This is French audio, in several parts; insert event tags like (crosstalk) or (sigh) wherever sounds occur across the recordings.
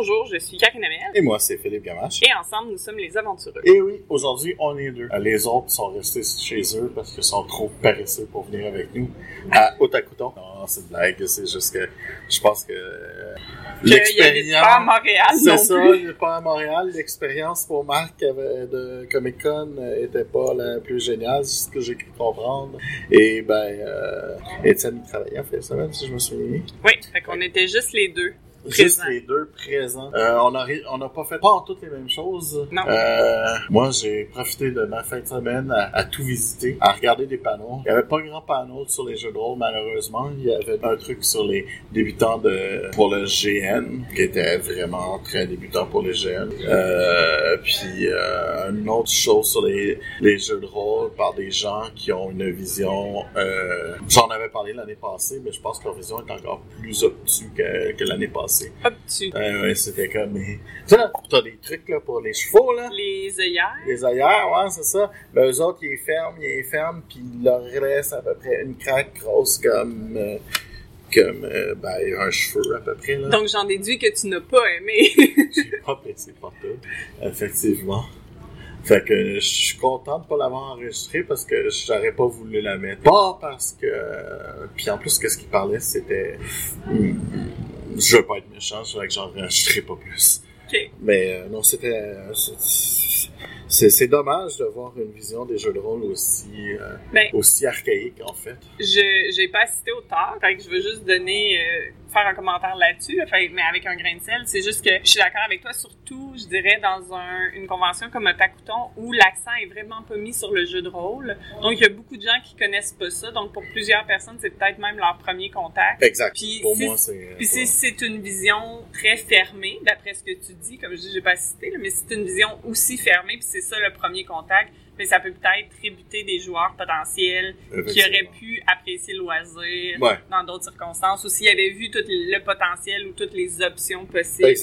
Bonjour, je suis Karine Amel. Et moi, c'est Philippe Gamache. Et ensemble, nous sommes les aventureux. Et oui, aujourd'hui, on est deux. Les autres sont restés chez eux parce qu'ils sont trop paresseux pour venir avec nous à Otakuton. Non, c'est une blague, c'est juste que je pense que euh, l'expérience... pas à Montréal C'est ça, il n'est pas à Montréal. L'expérience pour Marc de Comic-Con était pas la plus géniale, c'est ce que j'ai pu comprendre. Et ben, euh, Étienne travaillait en fait semaine, si je me souviens. Oui, fait qu'on était juste les deux. Juste les deux présents. Euh, on n'a on a pas fait pas toutes les mêmes choses. Non. Euh, moi, j'ai profité de ma fin de semaine à, tout visiter, à regarder des panneaux. Il n'y avait pas grand panneau sur les jeux de rôle, malheureusement. Il y avait un truc sur les débutants de pour le GN, qui était vraiment très débutant pour les GN. Euh, puis euh, une autre chose sur les, les jeux de rôle par des gens qui ont une vision... Euh, J'en avais parlé l'année passée, mais je pense que leur vision est encore plus obtuse que, que l'année passée. Hop dessus. ouais, c'était comme. Tu sais, t'as des trucs là, pour les chevaux, là. Les œillères. Les œillères, ouais, c'est ça. Ben, eux autres, ils ferment, ils ferment, puis il leur reste à peu près une craque grosse comme. Euh, comme euh, ben, un cheveu à peu près. Là. Donc j'en déduis que tu n'as pas aimé. (laughs) J'ai pas apprécié pas tout, effectivement. Fait que je suis content de pas l'avoir enregistré parce que j'aurais pas voulu la mettre. Pas parce que. Puis en plus, qu'est-ce qu'il parlait, c'était. Hmm, je veux pas être méchant, je que j'en rajouterai pas plus. Mais euh, non, c'était. Euh, c'est dommage de voir une vision des jeux de rôle aussi, euh, ben, aussi archaïque, en fait. Je j'ai pas assisté au tard, fait que je veux juste donner faire un commentaire là-dessus, mais avec un grain de sel. C'est juste que je suis d'accord avec toi, surtout, je dirais, dans un, une convention comme un Takuton où l'accent est vraiment pas mis sur le jeu de rôle. Donc, il y a beaucoup de gens qui connaissent pas ça. Donc, pour plusieurs personnes, c'est peut-être même leur premier contact. Exact. Puis, pour moi, c'est... Puis c'est une vision très fermée, d'après ce que tu dis. Comme je dis, j'ai pas cité, mais c'est une vision aussi fermée, puis c'est ça le premier contact mais ça peut peut-être tributer des joueurs potentiels qui auraient pu apprécier le loisir dans d'autres circonstances, ou s'ils avaient vu tout le potentiel ou toutes les options possibles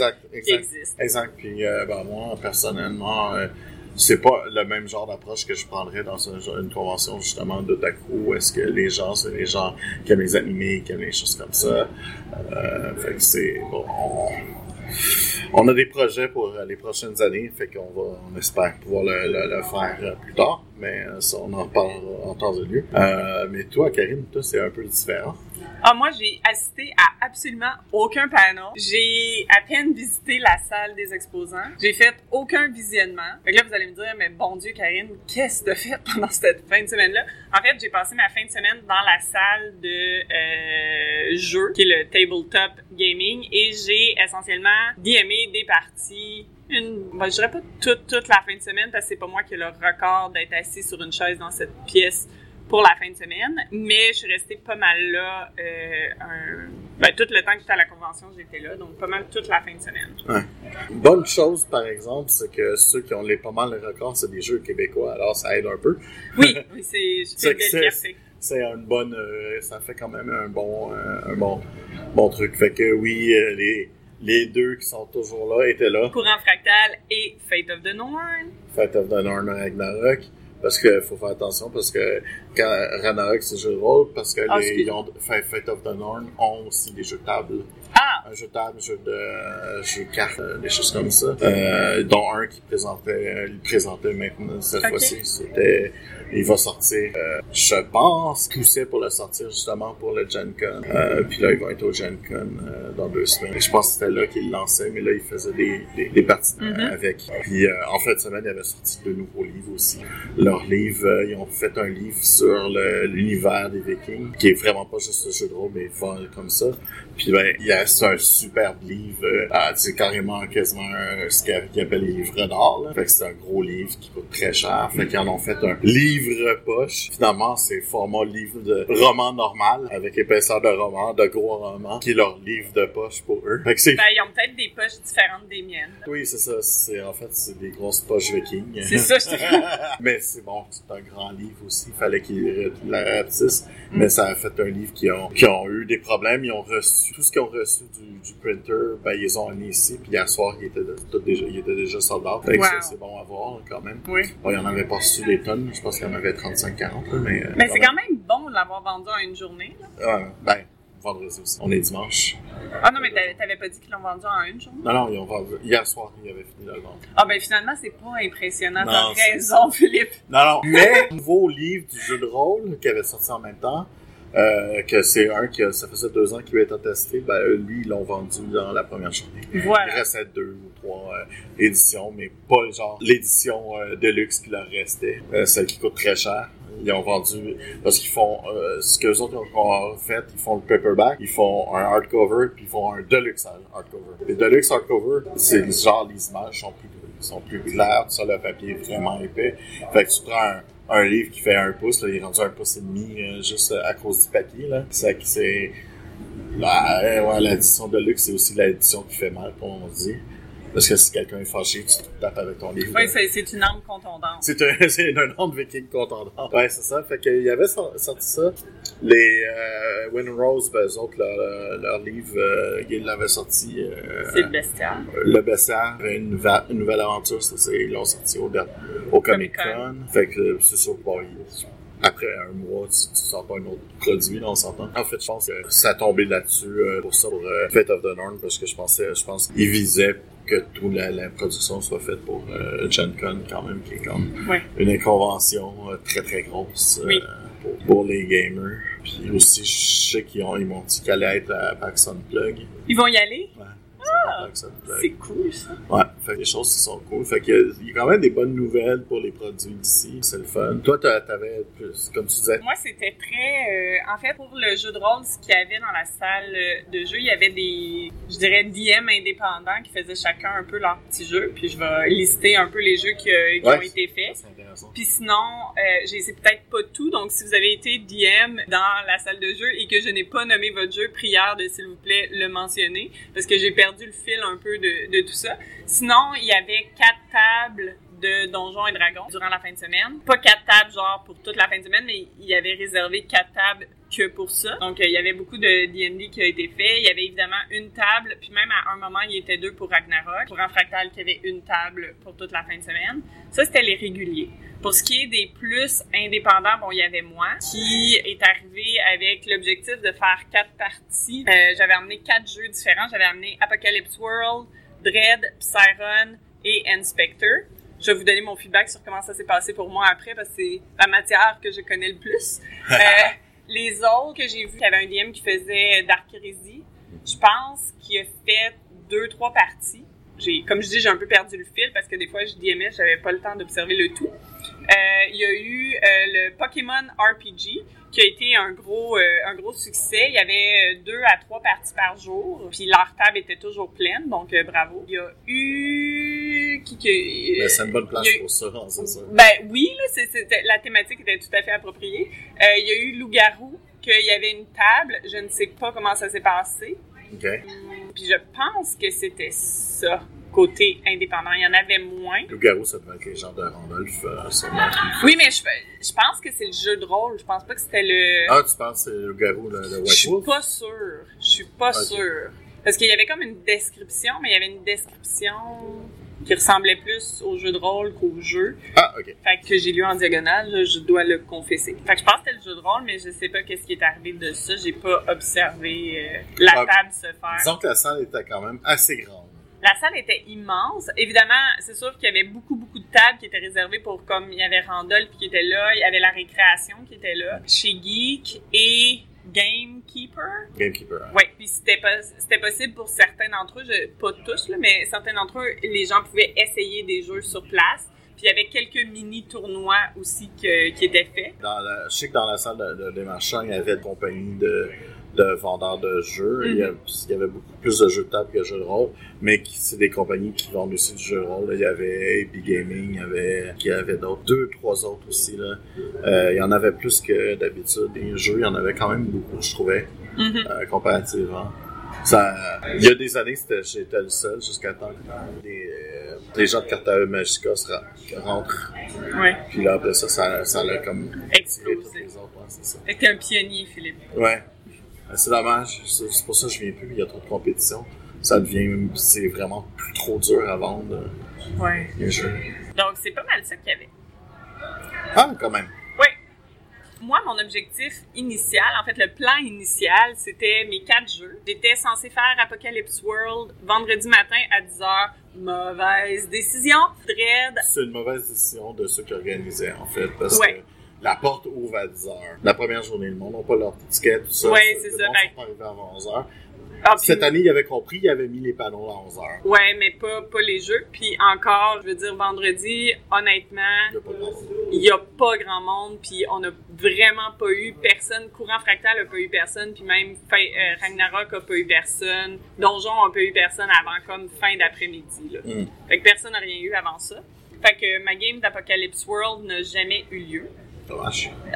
qui existent. Exact. Puis euh, ben, moi, personnellement, euh, c'est pas le même genre d'approche que je prendrais dans une, convention justement d'otaku où est-ce que les gens c'est les gens qui aiment les animés, qui aiment les choses comme ça. Euh, fait que c'est bon on a des projets pour euh, les prochaines années, fait qu'on va, on espère pouvoir le, faire euh, plus tard, mais euh, ça, on en parle en temps de lieu. mais toi, Karine, toi, c'est un peu différent. Ah, moi, j'ai assisté à absolument aucun panel. J'ai à peine visité la salle des exposants. J'ai fait aucun visionnement. Fait que là, vous allez me dire, mais bon Dieu, Karine, qu'est-ce que tu as fait pendant cette fin de semaine-là? En fait, j'ai passé ma fin de semaine dans la salle de euh, jeu, qui est le tabletop gaming, et j'ai essentiellement DMé des parties une, ben, je dirais pas toute, toute la fin de semaine parce que c'est pas moi qui ai le record d'être assis sur une chaise dans cette pièce pour la fin de semaine, mais je suis restée pas mal là. Euh, un, ben, tout le temps que j'étais à la convention, j'étais là, donc pas mal toute la fin de semaine. Ouais. Bonne chose, par exemple, c'est que ceux qui ont les pas mal le record, c'est des jeux québécois, alors ça aide un peu. Oui, (laughs) oui c'est. C'est une bonne, euh, ça fait quand même un bon, euh, un bon, bon truc. Fait que oui, euh, les les deux qui sont toujours là étaient là. Courant Fractal et Fate of the Norn. Fate of the Norn Ragnarok. Parce qu'il faut faire attention, parce que quand Ragnarok, c'est jeu de rôle, parce que ah, les ont, Fate of the Norn ont aussi des jeux de table. Ah! Un jeu de table, jeu de, jeu de cartes, euh, des choses comme ça. Euh, dont un qui présentait, il présentait maintenant cette fois-ci. C'était il va sortir, euh, je pense, poussait pour le sortir justement pour le Gen Con. Euh, puis là, il va être au Gen Con euh, dans deux semaines. je pense que c'était là qu'il lançait, mais là, il faisait des, des, des parties mm-hmm. avec. Puis en fait, semaine, il avait sorti de nouveaux livres aussi. Leur livre, ils ont fait un livre sur l'univers des Vikings, qui est vraiment pas juste un jeu de rôle, mais comme ça. Puis ben, il y a un superbe livre, c'est carrément quasiment ce qu'ils appellent les livres d'or. Fait que c'est un gros livre qui coûte très cher. Fait qu'ils en ont fait un livre livre poche. Finalement, c'est format livre de roman normal, avec épaisseur de roman, de gros romans, qui est leur livre de poche pour eux. Fait que. Ben, ils ont peut-être des poches différentes des miennes. Oui, c'est ça. C'est, en fait, c'est des grosses poches vikings. C'est ça, je (laughs) Mais c'est bon, c'est un grand livre aussi. Il fallait qu'ils la. Mm. Mais ça a fait un livre qui ont, qui ont eu des problèmes. Ils ont reçu, tout ce qu'ils ont reçu du, du printer, ben, ils ont mis ici. Puis hier soir, il était, tout déjà, il était déjà. Fait que ça, c'est bon à voir, quand même. Oui. Bon, il en avait pas reçu des tonnes. Je pense qu'il en avait 35-40, mais... Mais c'est quand même bon de l'avoir vendu en une journée, là. ben, vendredi aussi. On est dimanche. Ah non, mais t'a- t'avais pas dit qu'ils l'ont vendu en une journée? Non, non, ils ont vendu. Hier soir, ils avaient fini de le vendre. Ah ben finalement, c'est pas impressionnant. T'as raison, Philippe. Non, non. Mais, (laughs) nouveau livre du jeu de rôle qui avait sorti en même temps, euh, que c'est un qui a- ça faisait deux ans qu'il été testé, ben, eux, lui, ils l'ont vendu dans la première journée. Il Voilà. restait deux ou trois euh, éditions, mais pas genre l'édition euh, de luxe qui leur restait, euh, celle qui coûte très cher. Ils ont vendu parce qu'ils font ce que les autres ont fait, ils font le paperback, ils font un hardcover, puis ils font un deluxe hardcover. Les deluxe hardcover, c'est genre les images sont plus sont plus claires, ça le papier est vraiment épais. Fait que tu prends un, livre qui fait un pouce, il est rendu un pouce et demi juste à cause du papier là. C'est c'est l'édition de luxe, c'est aussi l'édition qui fait mal, comme on dit. Parce que si quelqu'un est fâché, tu te tapes avec ton livre. Oui, c'est une arme contondante. C'est un, (laughs) c'est un nom de viking contendant. Ouais, c'est ça. Fait qu'il y avait sor- sorti ça. Les euh, Windrose, ben, eux autres, leur, leur livre, euh, ils l'avaient sorti. Euh, C'est le bestial. le bestiaire une, nouvelle- une nouvelle aventure, ça, c'est, ils l'ont sorti au, au Comic Con. Comic-Con. Fait que euh, c'est sûr, bon, il- après un mois, tu, tu sors pas un autre produit, là, on s'entend. En fait, je pense que ça a tombé là-dessus euh, pour ça, pour euh, Fate of the Norm, parce que je pensais, je pense qu'ils visaient que toute la, la production soit faite pour euh, Gen Con, quand même, qui est comme Oui. une convention euh, très très grosse euh, Oui. pour, pour les gamers. Puis aussi, je sais qu'ils ont, ils m'ont dit qu'elle allait être à PAX Unplug. Ils vont y aller? Ouais, Unplug. C'est cool, ça. Ouais, fait que les choses qui sont cool. Fait que il y a quand même des bonnes nouvelles pour les produits d'ici. C'est le fun. Toi, t'avais, plus- comme tu disais, Moi, c'était très... euh, en fait, pour le jeu de rôle, ce qu'il y avait dans la salle euh, de jeu, il y avait des, je dirais, DM indépendants qui faisaient chacun un peu leur petit jeu. Puis je vais lister un peu les jeux qui, euh, qui Ouais. ont été faits. C'est intéressant. Puis sinon, euh, j'ai sais peut-être pas tout, donc si vous avez été DM dans la salle de jeu et que je n'ai pas nommé votre jeu, prière de s'il vous plaît le mentionner, parce que j'ai perdu le fil un peu de, de tout ça. Sinon, il y avait quatre tables de Donjons et Dragons durant la fin de semaine. Pas quatre tables genre pour toute la fin de semaine, mais il y avait réservé quatre tables que pour ça. Donc, euh, il y avait beaucoup de D&D qui a été fait. Il y avait évidemment une table, puis même à un moment, il y était deux pour Ragnarok. Pour un fractal, il y avait une table pour toute la fin de semaine. Ça, c'était les réguliers. Pour ce qui est des plus indépendants, bon, il y avait moi qui est arrivé avec l'objectif de faire quatre parties. Euh, j'avais amené quatre jeux différents. J'avais amené Apocalypse World, Dread, Psyron et Inspector. Je vais vous donner mon feedback sur comment ça s'est passé pour moi après parce que c'est la matière que je connais le plus. (laughs) Euh, les autres que j'ai vus, il y avait un DM qui faisait Dark Heresy. Je pense qu'il a fait deux, trois parties. J'ai, comme je dis, j'ai un peu perdu le fil parce que des fois, je DMais, j'avais pas le temps d'observer le tout. Euh, il y a eu euh, le Pokémon RPG qui a été un gros, euh, un gros succès. Il y avait euh, deux à trois parties par jour, puis leur table était toujours pleine, donc euh, bravo. Il y a eu qui que Mais c'est une bonne place eu- pour ça, hein, c'est ça. ben oui, là, la thématique était tout à fait appropriée. Il y a eu Loup-garou, qu'il y avait une table. Je ne sais pas comment ça s'est passé. OK. Puis je pense que c'était ça, côté indépendant. Il y en avait moins. Le garou, ça devait être les gens de Randolph, euh. Oui, mais je, je pense que c'est le jeu de rôle. Je pense pas que c'était le... Ah, tu penses que c'est le garou, le, le je White suis Wolf? pas sûre. Je suis pas Ok. sûre. Parce qu'il y avait comme une description, mais il y avait une description qui ressemblait plus au jeu de rôle qu'au jeu. Ah, OK. Fait que j'ai lu en diagonale, je dois le confesser. Fait que je pense que c'était le jeu de rôle, mais je sais pas qu'est-ce qui est arrivé de ça. J'ai pas observé euh, la Ah, table se faire. Disons que la salle était quand même assez grande. La salle était immense. Évidemment, c'est sûr qu'il y avait beaucoup, beaucoup de tables qui étaient réservées pour, comme il y avait Randolph qui était là, il y avait la récréation qui était là, chez Geek et Gamekeeper. Gamekeeper. hein. Oui, puis c'était possible pour certains d'entre eux, je- pas tous, là, mais certains d'entre eux, les gens pouvaient essayer des jeux sur place. Puis il y avait quelques mini-tournois aussi que- qui étaient faits. Dans la, je sais que dans la salle de, de- des marchands, il y avait une compagnie de, de vendeurs de jeux. il, y avait, il y avait beaucoup plus de jeux de table que de jeux de rôle, mais c'est des compagnies qui vendent aussi du jeu de rôle. là. Il y avait AP Gaming, il y avait, il y avait d'autres, deux, trois autres aussi. Là. Euh, il y en avait plus que d'habitude. Des jeux, il y en avait quand même beaucoup, je trouvais, Mhm. euh, comparativement. Ça, il y a des années, c'était, j'étais le seul jusqu'à temps que les, euh, les gens de Carta Magica rentrent. Ouais. Puis là, après ça, ça, ça l'a comme Explosé. t'es un pionnier, Philippe. Ouais. Euh, C'est dommage. C'est pour ça que je viens plus. Il y a trop de compétition. Ça devient, c'est vraiment plus trop dur à vendre euh, Ouais. les jeux. Donc c'est pas mal ça qu'il y avait. Ah, quand même. Oui. moi, mon objectif initial, en fait, le plan initial, c'était mes quatre jeux. J'étais censée faire Apocalypse World vendredi matin à 10h. Mauvaise décision. Dread. C'est une mauvaise décision de ceux qui organisaient, en fait, parce Ouais. que la porte ouvre à 10h. La première journée, le monde n'a pas leur ticket, tout ça. Ouais, c'est Le ça, monde fait- sont arrivés avant 11h. Ah, puis- Cette année, il avait compris, il avait mis les panneaux à 11h. Ouais, mais pas, pas les jeux. Puis encore, je veux dire, vendredi, honnêtement, Il y a pas a grand monde, puis on a vraiment pas eu personne. Courant Fractal a pas eu personne, puis même euh, Ragnarok a pas eu personne. Donjon a pas eu personne avant comme fin d'après-midi. Mm. Fait que personne n'a rien eu avant ça. Fait que ma game d'Apocalypse World n'a jamais eu lieu.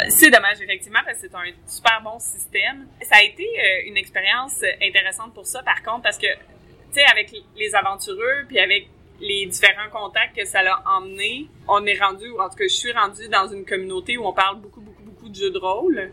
C'est dommage, effectivement, parce que c'est un super bon système. Ça a été euh, une expérience euh, intéressante pour ça, par contre, parce que, tu sais, avec les aventureux, puis avec les différents contacts que ça l'a emmené, on est rendu, ou en tout cas, je suis rendue dans une communauté où on parle beaucoup, beaucoup, beaucoup de jeux de rôle.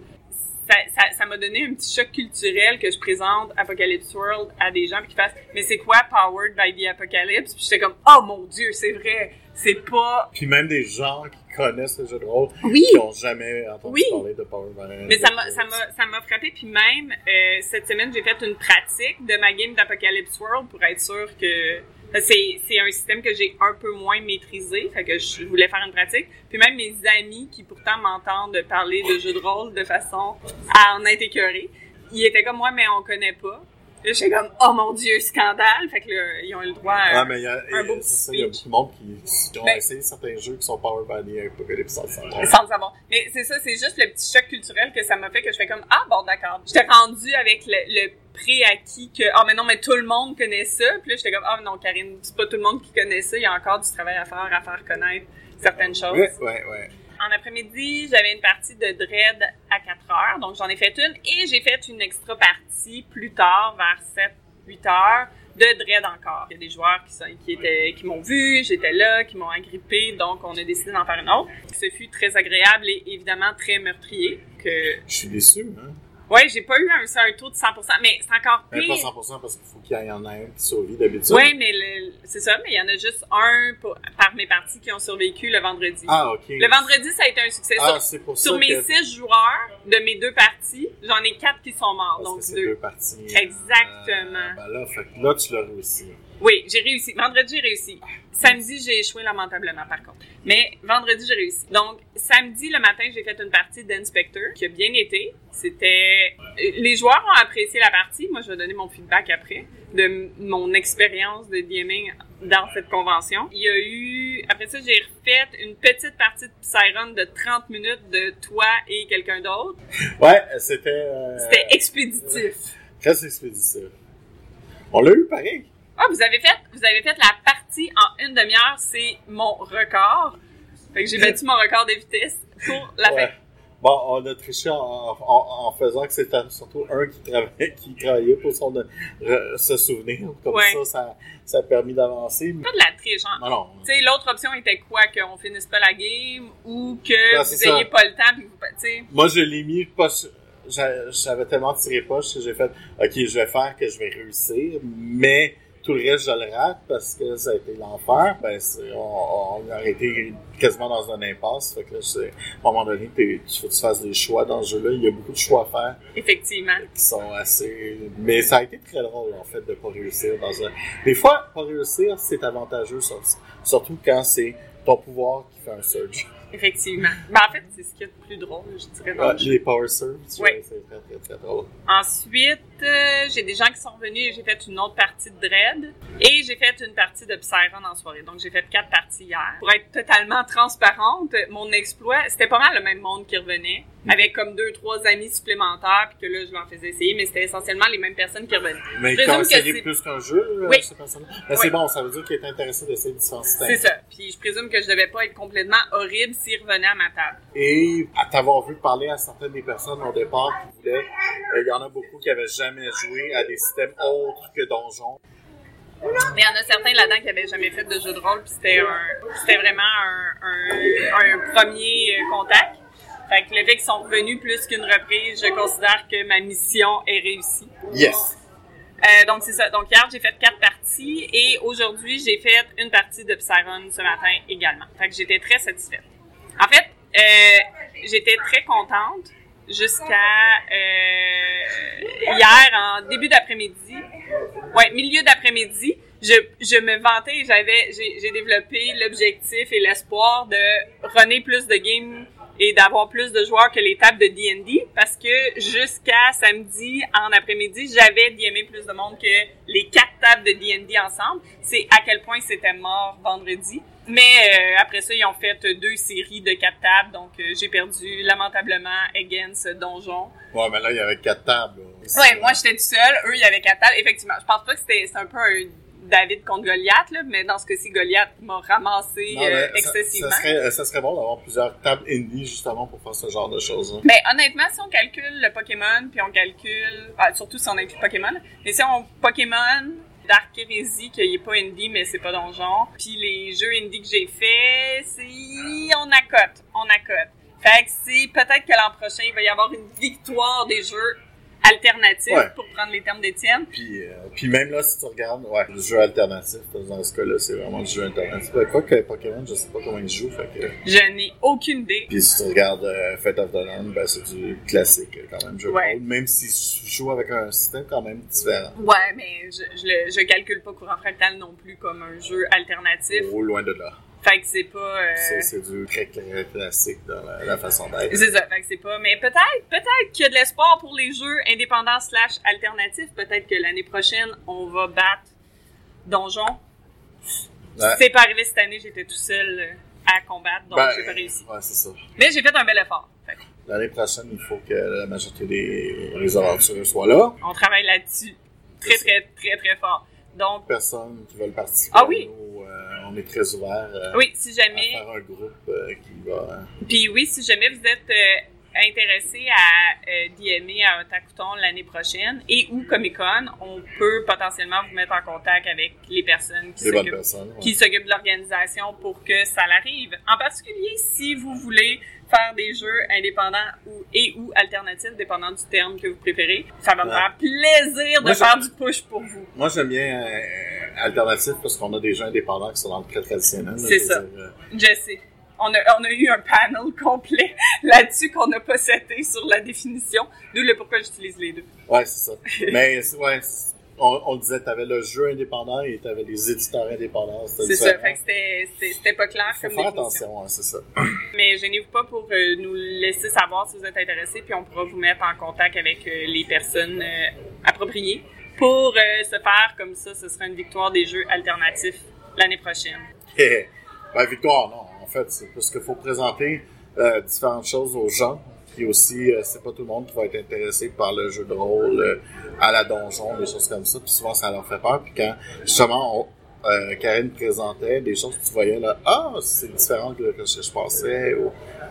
Ça m'a donné un petit choc culturel que je présente Apocalypse World à des gens qu'ils fassent mais c'est quoi Powered by the Apocalypse puis j'étais comme oh mon dieu c'est vrai c'est pas Puis même des gens qui connaissent le jeu de rôle, oui qui n'ont jamais entendu Oui. parler de Power Rangers. Mais ça m'a, ça m'a, ça m'a frappé. Puis même, euh, cette semaine, j'ai fait une pratique de ma game d'Apocalypse World pour être sûr que... C'est, c'est un système que j'ai un peu moins maîtrisé, fait que je voulais faire une pratique. Puis même mes amis qui pourtant m'entendent parler de jeux de rôle de façon à en être écœurés, ils étaient comme moi, mais on connaît pas. Là, j'étais comme, oh mon dieu, scandale! Fait que là, ils ont eu le droit à... Ah, mais il y a, un beau et- petit c'est ça, il y a speech. beaucoup de monde qui, qui ont Ben- essayé certains jeux qui sont Power by the Apocalypse sans le savoir. Sans le savoir. Mais c'est ça, c'est juste le petit choc culturel que ça m'a fait que je fais comme ah bon d'accord. J'étais rendue avec le, le préacquis que ah mais non mais tout le monde connaît ça. Puis là j'étais comme ah non Karine, c'est pas tout le monde qui connaît ça. Il y a encore du travail à faire à faire connaître certaines choses. Ouais, ouais, ouais. En après-midi, j'avais une partie de Dread à 4 heures, donc j'en ai fait une et j'ai fait une extra partie plus tard vers 7 8 heures de Dread encore. Il y a des joueurs qui, m'ont vu, j'étais là, qui m'ont agrippé, donc on a décidé d'en faire une autre. Ce fut très agréable et évidemment très meurtrier. Je suis déçu, hein. Ouais, j'ai pas eu un, un taux de 100%, mais c'est encore Mais pire. pas 100% parce qu'il faut qu'il y en ait un qui survit d'habitude. Oui, mais c'est ça, mais il y en a juste un pour- par mes parties qui ont survécu le vendredi. Ah, ok. Le vendredi, ça a été un succès. Ah, Sur- c'est pour Sur ça mes que... six joueurs de mes deux parties, j'en ai quatre qui sont morts, Parce donc que c'est deux. deux parties. Exactement. Euh, ben là, fait là, tu l'as réussi. Oui, j'ai réussi. Vendredi, j'ai réussi. Samedi, j'ai échoué lamentablement, par contre. Mais vendredi, j'ai réussi. Donc, samedi, le matin, j'ai fait une partie d'Inspector qui a bien été. C'était... Les joueurs ont apprécié la partie. Moi, je vais donner mon feedback après de mon expérience de gaming dans cette convention. Il y a eu... Après ça, j'ai refait une petite partie de Psyron de 30 minutes de toi et quelqu'un d'autre. Ouais, c'était... euh, C'était expéditif. Très expéditif. On l'a eu pareil. Ah, vous avez fait, vous avez fait la partie en une demi-heure, c'est mon record. Fait que j'ai battu mon record de vitesse pour la Ouais. fin. Bon, on a triché en, en- en faisant que c'était surtout un qui travaillait, (laughs) qui travaillait pour son, euh, se souvenir. Comme Ouais. ça, ça, ça a permis d'avancer. Pas de la triche, hein. Non, non. Tu sais, l'autre option était quoi? Qu'on finisse pas la game ou que Ben, vous c'est ayez ça. pas le temps puis vous, tu sais. Moi, je l'ai mis pas J'avais tellement tiré poche que j'ai fait, OK, je vais faire que je vais réussir, mais tout le reste, je le rate parce que ça a été l'enfer. Ben, c'est- on, on a été quasiment dans un impasse. Fait que là, c'est- à un moment donné, il faut que tu fasses des choix dans ce jeu-là. Il y a beaucoup de choix à faire Effectivement. qui sont assez... Mais ça a été très drôle, en fait, de pas réussir dans un... Des fois, pas réussir, c'est avantageux, sur- surtout quand c'est ton pouvoir qui fait un surge. Effectivement. Ben, en fait, c'est ce qu'il y a de plus drôle, je dirais. dans Ah, le jeu. les power tu Oui. c'est très, très, très drôle. Ensuite, euh, j'ai des gens qui sont revenus et j'ai fait une autre partie de Dread. Et j'ai fait une partie de Psyron en soirée. Donc, j'ai fait quatre parties hier. Pour être totalement transparente, mon exploit, c'était pas mal le même monde qui revenait. Avec comme deux, trois amis supplémentaires, puis que là, je leur faisais essayer, mais c'était essentiellement les mêmes personnes qui revenaient. Mais que c'est c'est- plus qu'un jeu, euh, Oui. ces personnes-là? Ben, Oui. c'est bon, ça veut dire qu'il est intéressé d'essayer différents systèmes. C'est ça. Puis je présume que je devais pas être complètement horrible s'ils revenaient à ma table. Et à t'avoir vu parler à certaines des personnes au départ qui voulaient, euh, il y en a beaucoup qui avaient jamais joué à des systèmes autres que Donjon. Mais il y en a certains là-dedans qui avaient jamais fait de jeu de rôle, puis c'était un, c'était vraiment un, un, un premier contact. Fait que le fait qu'ils sont revenus plus qu'une reprise, je considère que ma mission est réussie. Yes. Euh, donc c'est ça. Donc hier j'ai fait quatre parties et aujourd'hui j'ai fait une partie de Psyron ce matin également. Fait que j'étais très satisfaite. En fait, euh, j'étais très contente jusqu'à euh, hier en début d'après-midi. Ouais, milieu d'après-midi. Je, je me vantais, j'avais, j'ai, j'ai développé l'objectif et l'espoir de runner plus de games et d'avoir plus de joueurs que les tables de D&D parce que jusqu'à samedi en après-midi, j'avais DMé plus de monde que les quatre tables de D&D ensemble. C'est à quel point c'était mort vendredi. Mais euh, après ça, ils ont fait deux séries de quatre tables, donc euh, j'ai perdu lamentablement against Donjon. Ouais, mais là, il y avait quatre tables. Ouais, moi j'étais tout seul, eux il y avait quatre tables. Effectivement, je pense pas que c'était un peu un David contre Goliath, là, mais dans ce cas-ci, Goliath m'a ramassé Non, euh, excessivement. Ça, serait, ça serait bon d'avoir plusieurs tables indie justement pour faire ce genre de choses. Mais honnêtement, si on calcule le Pokémon, puis on calcule, ah, surtout si on inclut Pokémon, mais si on Pokémon, Dark Heresy, qui est pas indie, mais c'est pas donjon, puis les jeux indie que j'ai fait, c'est on accote, on accote. Fait que c'est peut-être que l'an prochain, il va y avoir une victoire des jeux alternatifs, Ouais. pour prendre les termes d'Étienne. Puis, euh, puis même là, si tu regardes, ouais, le jeu alternatif, dans ce cas-là, c'est vraiment le jeu alternatif. Quoi que Pokémon, je sais pas comment ils jouent, fait que... Je n'ai aucune idée. Puis si tu regardes euh, Fate of the Land, ben c'est du classique euh, quand même, jeu Ouais. même s'ils jouent avec un système quand même différent. Ouais, mais je, je, le, je calcule pas Courant Fractal non plus comme un jeu alternatif. Au loin de là. Fait que c'est pas... euh, C'est du classique dans la, la façon d'être. C'est ça, fait que c'est pas. Mais peut-être, peut-être qu'il y a de l'espoir pour les jeux indépendants slash alternatifs. Peut-être que l'année prochaine, on va battre Donjon. Ouais. C'est pas arrivé cette année, j'étais tout seul euh, à combattre, donc Ben, j'ai pas réussi. Ouais, c'est ça. Mais j'ai fait un bel effort. L'année prochaine, il faut que la majorité des, des aventureux soient là. on travaille là-dessus. Très, très, très, très fort. Donc, Personnes qui veulent participer. Ah à oui. nous, est très ouvert euh, oui, si à jamais. faire un groupe euh, qui va... Puis oui, si jamais vous êtes euh, intéressé à euh, DMer à Otakuton l'année prochaine et ou Comic Con, on peut potentiellement vous mettre en contact avec les personnes qui s'occupent ouais. de l'organisation pour que ça l'arrive. En particulier, si vous voulez faire des jeux indépendants ou, et ou alternatifs, dépendant du terme que vous préférez, ça va me Ouais. faire plaisir de Moi, faire du push pour vous. Moi, j'aime bien euh, alternatif parce qu'on a des jeux indépendants qui sont dans le très traditionnel. C'est ça. dire, euh, Je sais. On a, on a eu un panel complet (laughs) là-dessus qu'on n'a pas seté sur la définition, d'où le pourquoi j'utilise les deux. Ouais, c'est ça. (laughs) Mais ouais, on, on disait, t'avais le jeu indépendant et t'avais les éditeurs indépendants. C'est ça, fait que c'était- pas clair Faut comme faire attention, c'est ça. (clears throat) Mais gênez-vous pas pour euh, nous laisser savoir si vous êtes intéressé, puis on pourra vous mettre en contact avec euh, les personnes euh, appropriées pour se faire comme ça. Ce sera une victoire des jeux alternatifs l'année prochaine. (laughs) ben, victoire, non. Fait, parce qu'il faut présenter euh, différentes choses aux gens. Puis aussi, euh, c'est pas tout le monde qui va être intéressé par le jeu de rôle, euh, à la donjon, des choses comme ça. Puis souvent, ça leur fait peur. Puis quand, justement, Karine présentait des choses tu voyais là, ah, c'est différent que, ce que je pensais, ou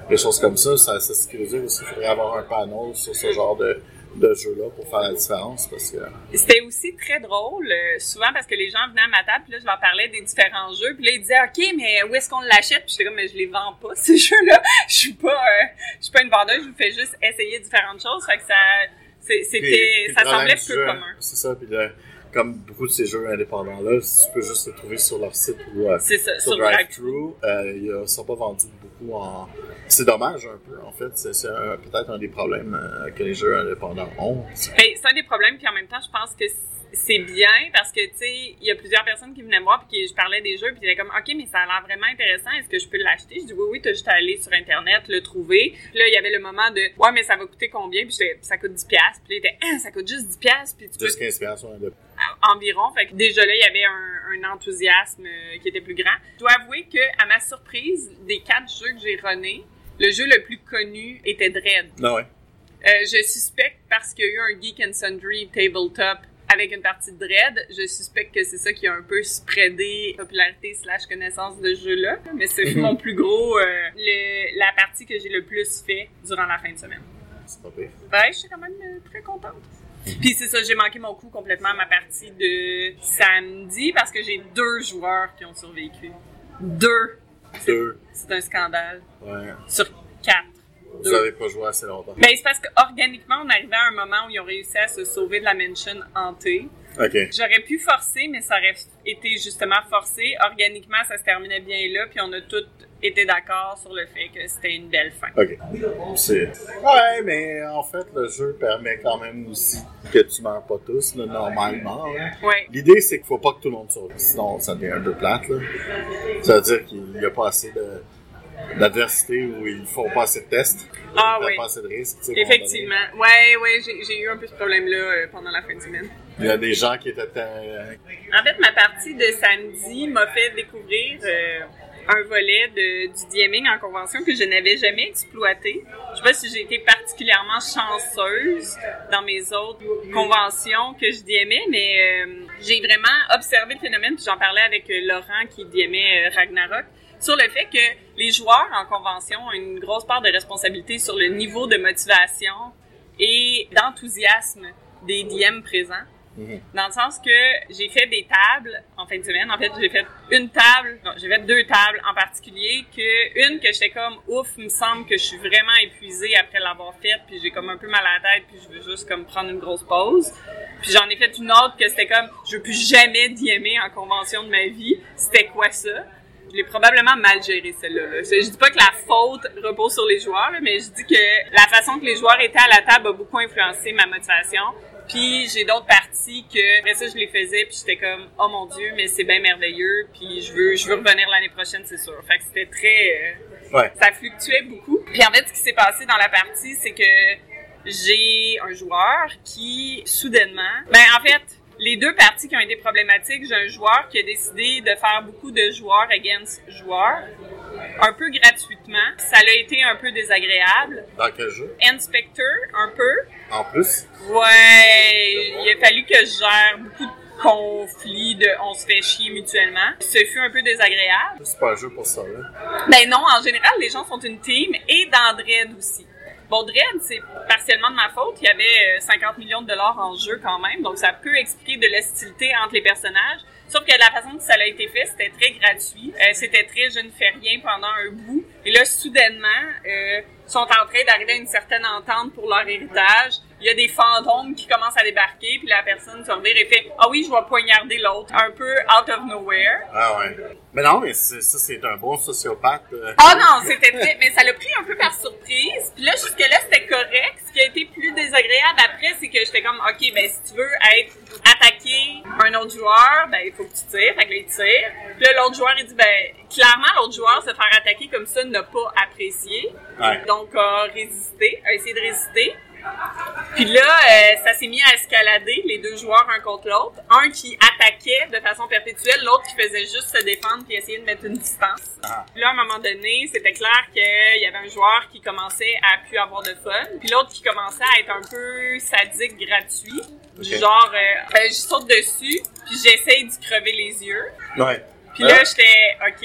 des choses comme ça, ça, ça sécurisait aussi. Il faudrait avoir un panel sur ce genre de, de jeu-là pour faire la différence, parce que... C'était aussi très drôle, euh, souvent parce que les gens venaient à ma table, puis là, je leur parlais des différents jeux, puis là, ils disaient, OK, mais où est-ce qu'on l'achète? Puis j'étais comme, mais je les vends pas, (laughs) ces jeux-là. Je suis pas, euh, je suis pas une vendeuse, je vous fais juste essayer différentes choses. Fait que ça, c'était, ça semblait peu jeu, commun. C'est ça, puis le- comme beaucoup de ces jeux indépendants-là, tu peux juste les trouver sur leur site ou euh, ça, sur sur Drive. DriveThru, euh, ils ne sont pas vendus beaucoup en... C'est dommage un peu, en fait. C'est un- peut-être un des problèmes euh, que les jeux indépendants ont. Ben, c'est un des problèmes, puis en même temps, je pense que c'est bien parce que, tu sais, il y a plusieurs personnes qui venaient me voir, puis je parlais des jeux, puis ils étaient comme, OK, mais ça a l'air vraiment intéressant, est-ce que je peux l'acheter? Je dis, oui, oui, t'as juste à aller sur Internet, le trouver. Puis là, il y avait le moment de, ouais, mais ça va coûter combien? Puis ça coûte 10$. Puis là, il était, ah, ça coûte juste 10$, puis tu peux Juste 15 piastres, ouais, de- environ. Fait que déjà là, il y avait un, un enthousiasme euh, qui était plus grand. Je dois avouer que, à ma surprise, des quatre jeux que j'ai runnés, le jeu le plus connu était Dread. Non, ouais. Euh, je suspecte parce qu'il y a eu un Geek and Sundry tabletop avec une partie de Dread, je suspecte que c'est ça qui a un peu spreadé popularité slash connaissance de ce jeu-là. Mais c'est Mhm. mon plus gros, euh, le- la partie que j'ai le plus fait durant la fin de semaine. C'est pas pire. Ouais, je suis quand même euh, très contente. Puis c'est ça, j'ai manqué mon coup complètement à ma partie de samedi parce que j'ai deux joueurs qui ont survécu. Deux. Deux. C'est un scandale. Ouais. Sur quatre. Vous Deux. avez pas joué assez longtemps. Ben, c'est parce qu'organiquement, on arrivait à un moment où ils ont réussi à se sauver de la mansion hantée. J'aurais pu forcer, mais ça aurait été justement forcé. Organiquement, ça se terminait bien là, puis on a tous été d'accord sur le fait que c'était une belle fin. OK. Ouais, mais en fait, le jeu permet quand même aussi que tu meurs pas tous, là, normalement. hein. Ouais. L'idée, c'est qu'il faut pas que tout le monde survive, sinon ça devient un peu plate. Là. Ça veut dire qu'il n'y a pas assez de, d'adversité ou ils font pas assez de tests, Ah oui. pas assez de risques. Effectivement. Ouais, ouais, j'ai eu un peu ce problème-là euh, pendant la fin de semaine. Il y a des gens qui étaient... euh, En fait, ma partie de samedi m'a fait découvrir euh, un volet de, du DMing en convention que je n'avais jamais exploité. Je sais pas si j'ai été particulièrement chanceuse dans mes autres conventions que je DMais, mais j'ai vraiment observé le phénomène, puis j'en parlais avec Laurent qui DMait Ragnarok, sur le fait que les joueurs en convention ont une grosse part de responsabilité sur le niveau de motivation et d'enthousiasme des DM présents. Mhm. Dans le sens que j'ai fait des tables en fin de semaine. En fait, j'ai fait une table, j'ai fait deux tables en particulier, que une que j'étais comme ouf, il me semble que je suis vraiment épuisée après l'avoir faite, puis j'ai comme un peu mal à la tête, puis je veux juste comme prendre une grosse pause. Puis j'en ai fait une autre que c'était comme je veux plus jamais DMer en convention de ma vie. C'était quoi ça? Je l'ai probablement mal géré celle-là. là. Je, dis pas que la faute repose sur les joueurs, là, mais je dis que la façon que les joueurs étaient à la table a beaucoup influencé ma motivation. Puis j'ai d'autres parties que après ça je les faisais puis j'étais comme oh mon dieu mais c'est bien merveilleux puis je veux je veux revenir l'année prochaine c'est sûr. Fait que c'était très euh, Ouais. ça fluctuait beaucoup. Puis en fait ce qui s'est passé dans la partie c'est que j'ai un joueur qui soudainement ben en fait les deux parties qui ont été problématiques, j'ai un joueur qui a décidé de faire beaucoup de joueurs against joueurs, un peu gratuitement. Ça a été un peu désagréable. Dans quel jeu? Inspector, un peu. En plus? Ouais, il a fallu que je gère beaucoup de conflits, de on se fait chier mutuellement. Ce fut un peu désagréable. C'est pas un jeu pour ça, là. Ben non, en général, les gens sont une team et dans Dread aussi. Bon, Dread, c'est partiellement de ma faute. Il y avait euh, 50 millions de dollars en jeu quand même, donc ça peut expliquer de l'hostilité entre les personnages. Sauf que la façon que ça a été fait, c'était très gratuit. Euh, c'était très je ne fais rien pendant un bout. Et là, soudainement, euh, sont en train d'arriver à une certaine entente pour leur héritage. Il y a des fantômes qui commencent à débarquer, puis la personne se revire et fait « Ah oui, je vais poignarder l'autre. » Un peu out of nowhere. Ah ouais. Mais non, mais ça, c'est un bon sociopathe. euh. Ah non, c'était. Mais ça l'a pris un peu par surprise. Puis là, jusque-là, c'était correct. Ce qui a été plus désagréable après, c'est que j'étais comme, OK, ben si tu veux être attaqué un autre joueur, ben il faut que tu tires. Fait que là, il tire. Puis là, l'autre joueur, il dit, ben clairement, l'autre joueur se faire attaquer comme ça n'a pas apprécié. Ouais. Donc, a résisté, a essayé de résister. Puis là, euh, ça s'est mis à escalader, les deux joueurs un contre l'autre. Un qui attaquait de façon perpétuelle, l'autre qui faisait juste se défendre puis essayer de mettre une distance. Ah. Puis là, à un moment donné, c'était clair qu'il y avait un joueur qui commençait à plus avoir de fun, puis l'autre qui commençait à être un peu sadique gratuit. Genre, euh, ben, je saute dessus, puis j'essaye d'y crever les yeux. Ouais. Puis là, j'étais OK.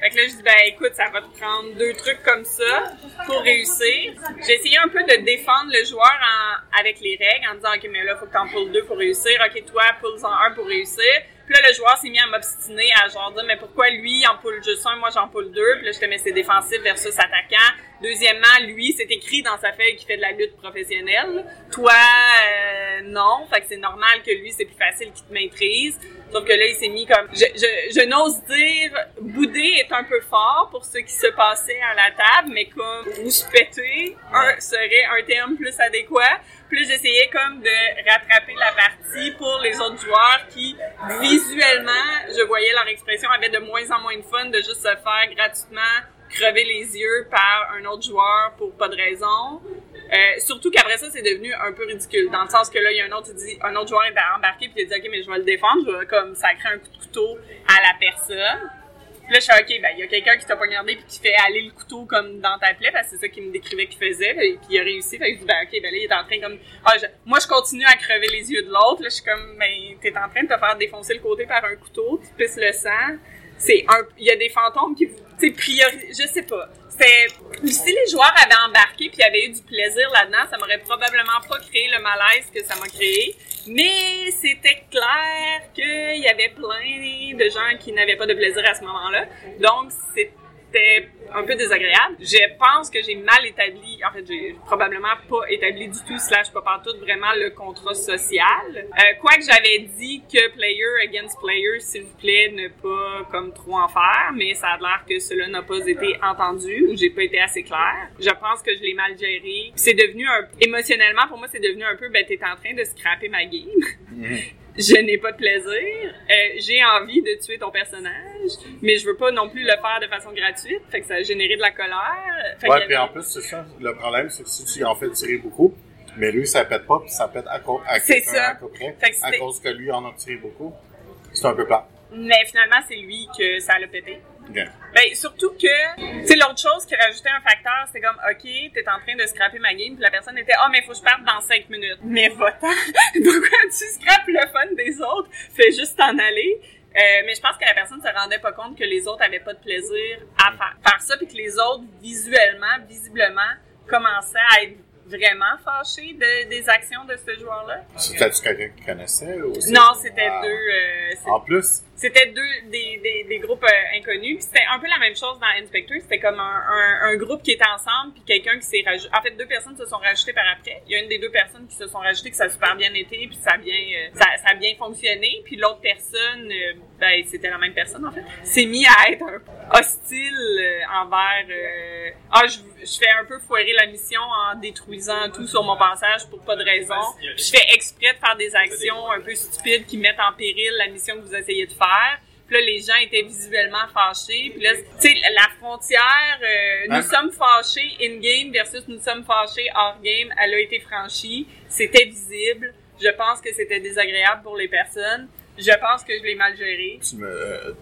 Fait que là, je dis, ben écoute, ça va te prendre deux trucs comme ça pour réussir. J'ai essayé un peu de défendre le joueur en- avec les règles en disant, OK, mais là, faut que t'en pulls deux pour réussir. OK, toi, pull en un pour réussir. Puis là, le joueur s'est mis à m'obstiner, à genre dire, mais pourquoi lui il en pull juste un, moi j'en pull deux. Puis là, je te mets c'est défensif versus attaquant. Deuxièmement, lui, c'est écrit dans sa feuille qu'il fait de la lutte professionnelle. Toi, euh, non. Fait que c'est normal que lui, c'est plus facile qu'il te maîtrise. Sauf que là, il s'est mis comme... Je, je, je n'ose dire, bouder est un peu fort pour ce qui se passait à la table, mais comme rouspéter un, serait un terme plus adéquat. Plus j'essayais comme de rattraper la partie pour les autres joueurs qui, visuellement, je voyais leur expression, avaient de moins en moins de fun de juste se faire gratuitement crever les yeux par un autre joueur pour pas de raison. Euh, surtout qu'après ça, c'est devenu un peu ridicule. Dans le sens que là, il y a un autre, dit, un autre joueur est embarqué puis il dit, OK, mais je vais le défendre, je vais comme un coup de couteau à la personne. Puis là, je fais, OK, ben, il y a quelqu'un qui t'a poignardé puis qui fait aller le couteau comme dans ta plaie, parce que c'est ça qu'il me décrivait qu'il faisait, puis il a réussi. Fait que je ben, OK, ben là, il est en train comme, ah, moi, je continue à crever les yeux de l'autre. Là, je suis comme, ben, t'es en train de te faire défoncer le côté par un couteau, tu pisses le sang. C'est un, il y a des fantômes qui tu je sais pas. C'était, si les joueurs avaient embarqué puis avaient eu du plaisir là-dedans, ça m'aurait probablement pas créé le malaise que ça m'a créé. Mais c'était clair qu'il y avait plein de gens qui n'avaient pas de plaisir à ce moment-là. Donc, c'était c'était un peu désagréable. Je pense que j'ai mal établi, en fait, j'ai probablement pas établi du tout, slash pas partout, vraiment le contrat social. Euh, Quoique j'avais dit que player against player, s'il vous plaît, ne pas comme trop en faire, mais ça a l'air que cela n'a pas été entendu ou j'ai pas été assez clair. Je pense que je l'ai mal géré. C'est devenu un, émotionnellement, pour moi, c'est devenu un peu, ben, t'es en train de scraper ma game. Je n'ai pas de plaisir. Euh, j'ai envie de tuer ton personnage, mais je veux pas non plus le faire de façon gratuite. Fait que ça a généré de la colère. ouais, puis en plus, c'est ça. Le problème, c'est que si tu en fais tirer beaucoup, mais lui, ça pète pas, puis ça pète à, cause à quelqu'un à peu près, à cause que lui en a tiré beaucoup. C'est un peu plat. Mais finalement, c'est lui que ça l'a pété. Ben, surtout que, tu sais, l'autre chose qui rajoutait un facteur, c'est comme, OK, t'es en train de scraper ma game, puis la personne était, ah, oh, mais faut que je parte dans 5 minutes. Mais va-t'en! (laughs) Pourquoi tu scrapes le fun des autres? Fais juste t'en aller. Euh, mais je pense que la personne se rendait pas compte que les autres avaient pas de plaisir à faire, faire ça, puis que les autres, visuellement, visiblement, commençaient à être vraiment fâché de, des actions de ce joueur-là. C'était-tu quelqu'un qui connaissait? Ou non, c'était deux... Euh, en plus? C'était deux des, des, des groupes euh, inconnus. Puis c'était un peu la même chose dans Inspector. C'était comme un, un, un, groupe qui était ensemble, puis quelqu'un qui s'est rajouté. En fait, deux personnes se sont rajoutées par après. Il y a une des deux personnes qui se sont rajoutées que ça a super bien été, puis ça a bien, euh, ça, ça, a bien fonctionné. Puis l'autre personne, euh, ben c'était la même personne en fait, s'est mis à être hostile envers. ah, je, je fais un peu foirer la mission en détruisant tout sur mon passage pour pas de raison. Puis je fais exprès de faire des actions un peu stupides qui mettent en péril la mission que vous essayez de faire puis là, les gens étaient visuellement fâchés. Puis là, tu sais, la frontière, euh, nous sommes fâchés in-game versus nous sommes fâchés hors-game, elle a été franchie. C'était visible. Je pense que c'était désagréable pour les personnes. Je pense que je l'ai mal géré.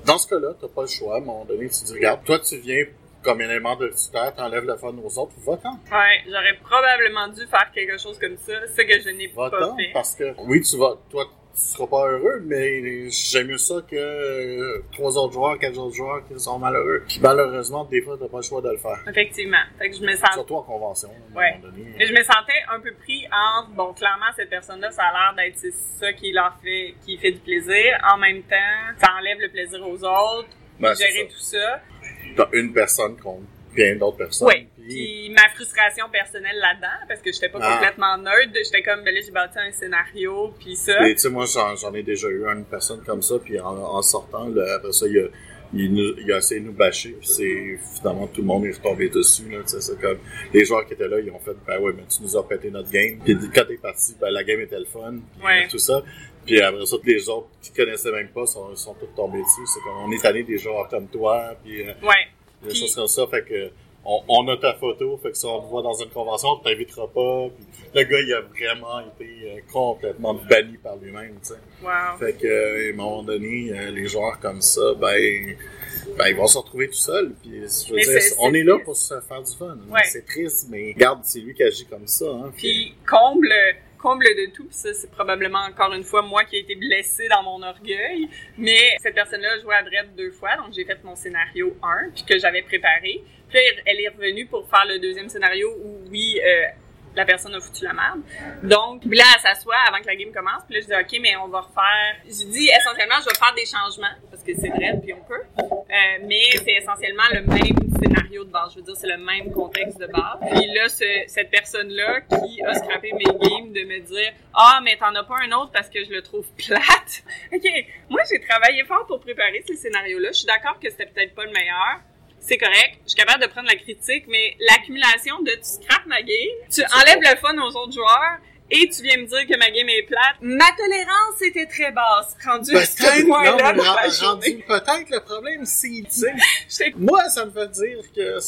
Dans ce cas-là, t'as pas le choix. À un moment donné, tu dis, regarde, toi, tu viens comme élément de tuteur, t'enlèves le fun aux autres, va-t'en. Ouais, j'aurais probablement dû faire quelque chose comme ça, ce que je n'ai pas fait. parce que, oui, tu vas, toi, tu seras pas heureux, mais j'aime mieux ça que euh, trois autres joueurs, quatre autres joueurs qui sont malheureux. Puis malheureusement, des fois, t'as pas le choix de le faire. Effectivement. Fait que je me sens... Surtout en convention, à ouais. donné. Mais je me sentais un peu pris entre, bon, clairement, cette personne-là, ça a l'air d'être ça qui leur fait, qui fait du plaisir. En même temps, ça enlève le plaisir aux autres. Ben, gérer tout ça. T'as une personne contre bien d'autres personnes. Oui. Puis ma frustration personnelle là-dedans, parce que j'étais pas ah. complètement nerd, j'étais comme, ben là, j'ai bâti un scénario, puis ça. Et tu sais, moi, j'en ai déjà eu une personne comme ça, puis en, sortant, là, après ça, il a, il, il a essayé de nous bâcher, puis c'est, finalement, tout le monde est retombé dessus, là, tu sais, c'est comme, les joueurs qui étaient là, ils ont fait, ben ouais, mais tu nous as pété notre game, puis quand t'es parti, ben la game était le fun, puis tout ça. Puis après ça, les autres qui connaissaient même pas sont, sont tous tombés dessus. C'est comme, on est allé des joueurs comme toi, puis... Euh, ouais. Des choses comme ça, fait que on, a ta photo, fait que si on te voit dans une convention, on t'invitera pas. le gars, il a vraiment été euh, complètement banni par lui-même, tu sais. Wow. Fait que, euh, à un moment donné, euh, les joueurs comme ça, ben, ben, ils vont se retrouver tout seuls. Puis, je veux dire, on est, là pour se faire du fun. Ouais. C'est triste, mais regarde, c'est lui qui agit comme ça. Hein, puis, comble comble de tout, puis ça, c'est probablement encore une fois moi qui ai été blessée dans mon orgueil, mais cette personne-là joué à Dredd deux fois, donc j'ai fait mon scénario 1, puis que j'avais préparé. Puis elle est revenue pour faire le deuxième scénario où, oui, euh, la personne a foutu la merde. Donc, puis là, elle s'assoit avant que la game commence. Puis là, je dis, OK, mais on va refaire... Je dis, essentiellement, je vais faire des changements, parce que c'est vrai, puis on peut. Euh, mais c'est essentiellement le même scénario de base. Je veux dire, c'est le même contexte de base. Puis là, ce, cette personne-là qui a scrappé mes games de me dire, ah, mais t'en as pas un autre parce que je le trouve plate. (laughs) OK, moi, j'ai travaillé fort pour préparer ce scénario-là. Je suis d'accord que c'était peut-être pas le meilleur c'est correct, je suis capable de prendre la critique, mais l'accumulation de tu scrapes ma game, tu enlèves le fun aux autres joueurs, et tu viens me dire que ma game est plate. Ma tolérance était très basse, rendu à ce point-là. Peut-être le problème, c'est, (laughs) moi, ça me fait dire que,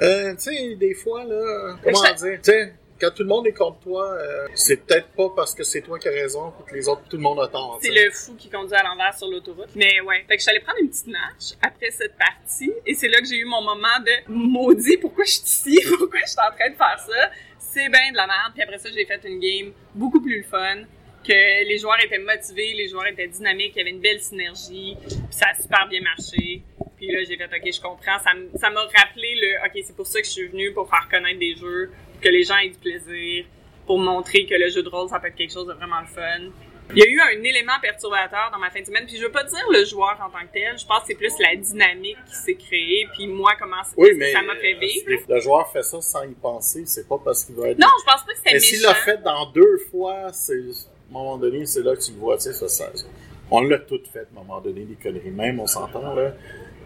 euh, tu sais, des fois, là, comment dire, tu sais, quand tout le monde est contre toi, euh, c'est peut-être pas parce que c'est toi qui as raison que les autres, tout le monde a tort. C'est le fou qui conduit à l'envers sur l'autoroute. Mais ouais, fait que je suis allée prendre une petite notch après cette partie et c'est là que j'ai eu mon moment de maudit, pourquoi je suis ici, (laughs) pourquoi je suis en train de faire ça? C'est bien de la merde. Puis après ça, j'ai fait une game beaucoup plus fun que les joueurs étaient motivés, les joueurs étaient dynamiques, il y avait une belle synergie, puis ça a super bien marché. Puis là, j'ai fait OK, je comprends. Ça m'a rappelé le OK, c'est pour ça que je suis venue pour faire connaître des jeux que les gens aient du plaisir, pour montrer que le jeu de rôle, ça peut être quelque chose de vraiment le fun. Il y a eu un élément perturbateur dans ma fin de semaine, puis je veux pas dire le joueur en tant que tel, je pense que c'est plus la dynamique qui s'est créée, puis moi, comment ça m'a fait vivre. Le joueur fait ça sans y penser, c'est pas parce qu'il va être... Non, je pense pas que c'était méchant. Mais s'il l'a fait dans deux fois, c'est... À un moment donné, c'est là que tu le vois, tu sais, ça, ça, on l'a tout fait à un moment donné, des conneries, même, on s'entend, là.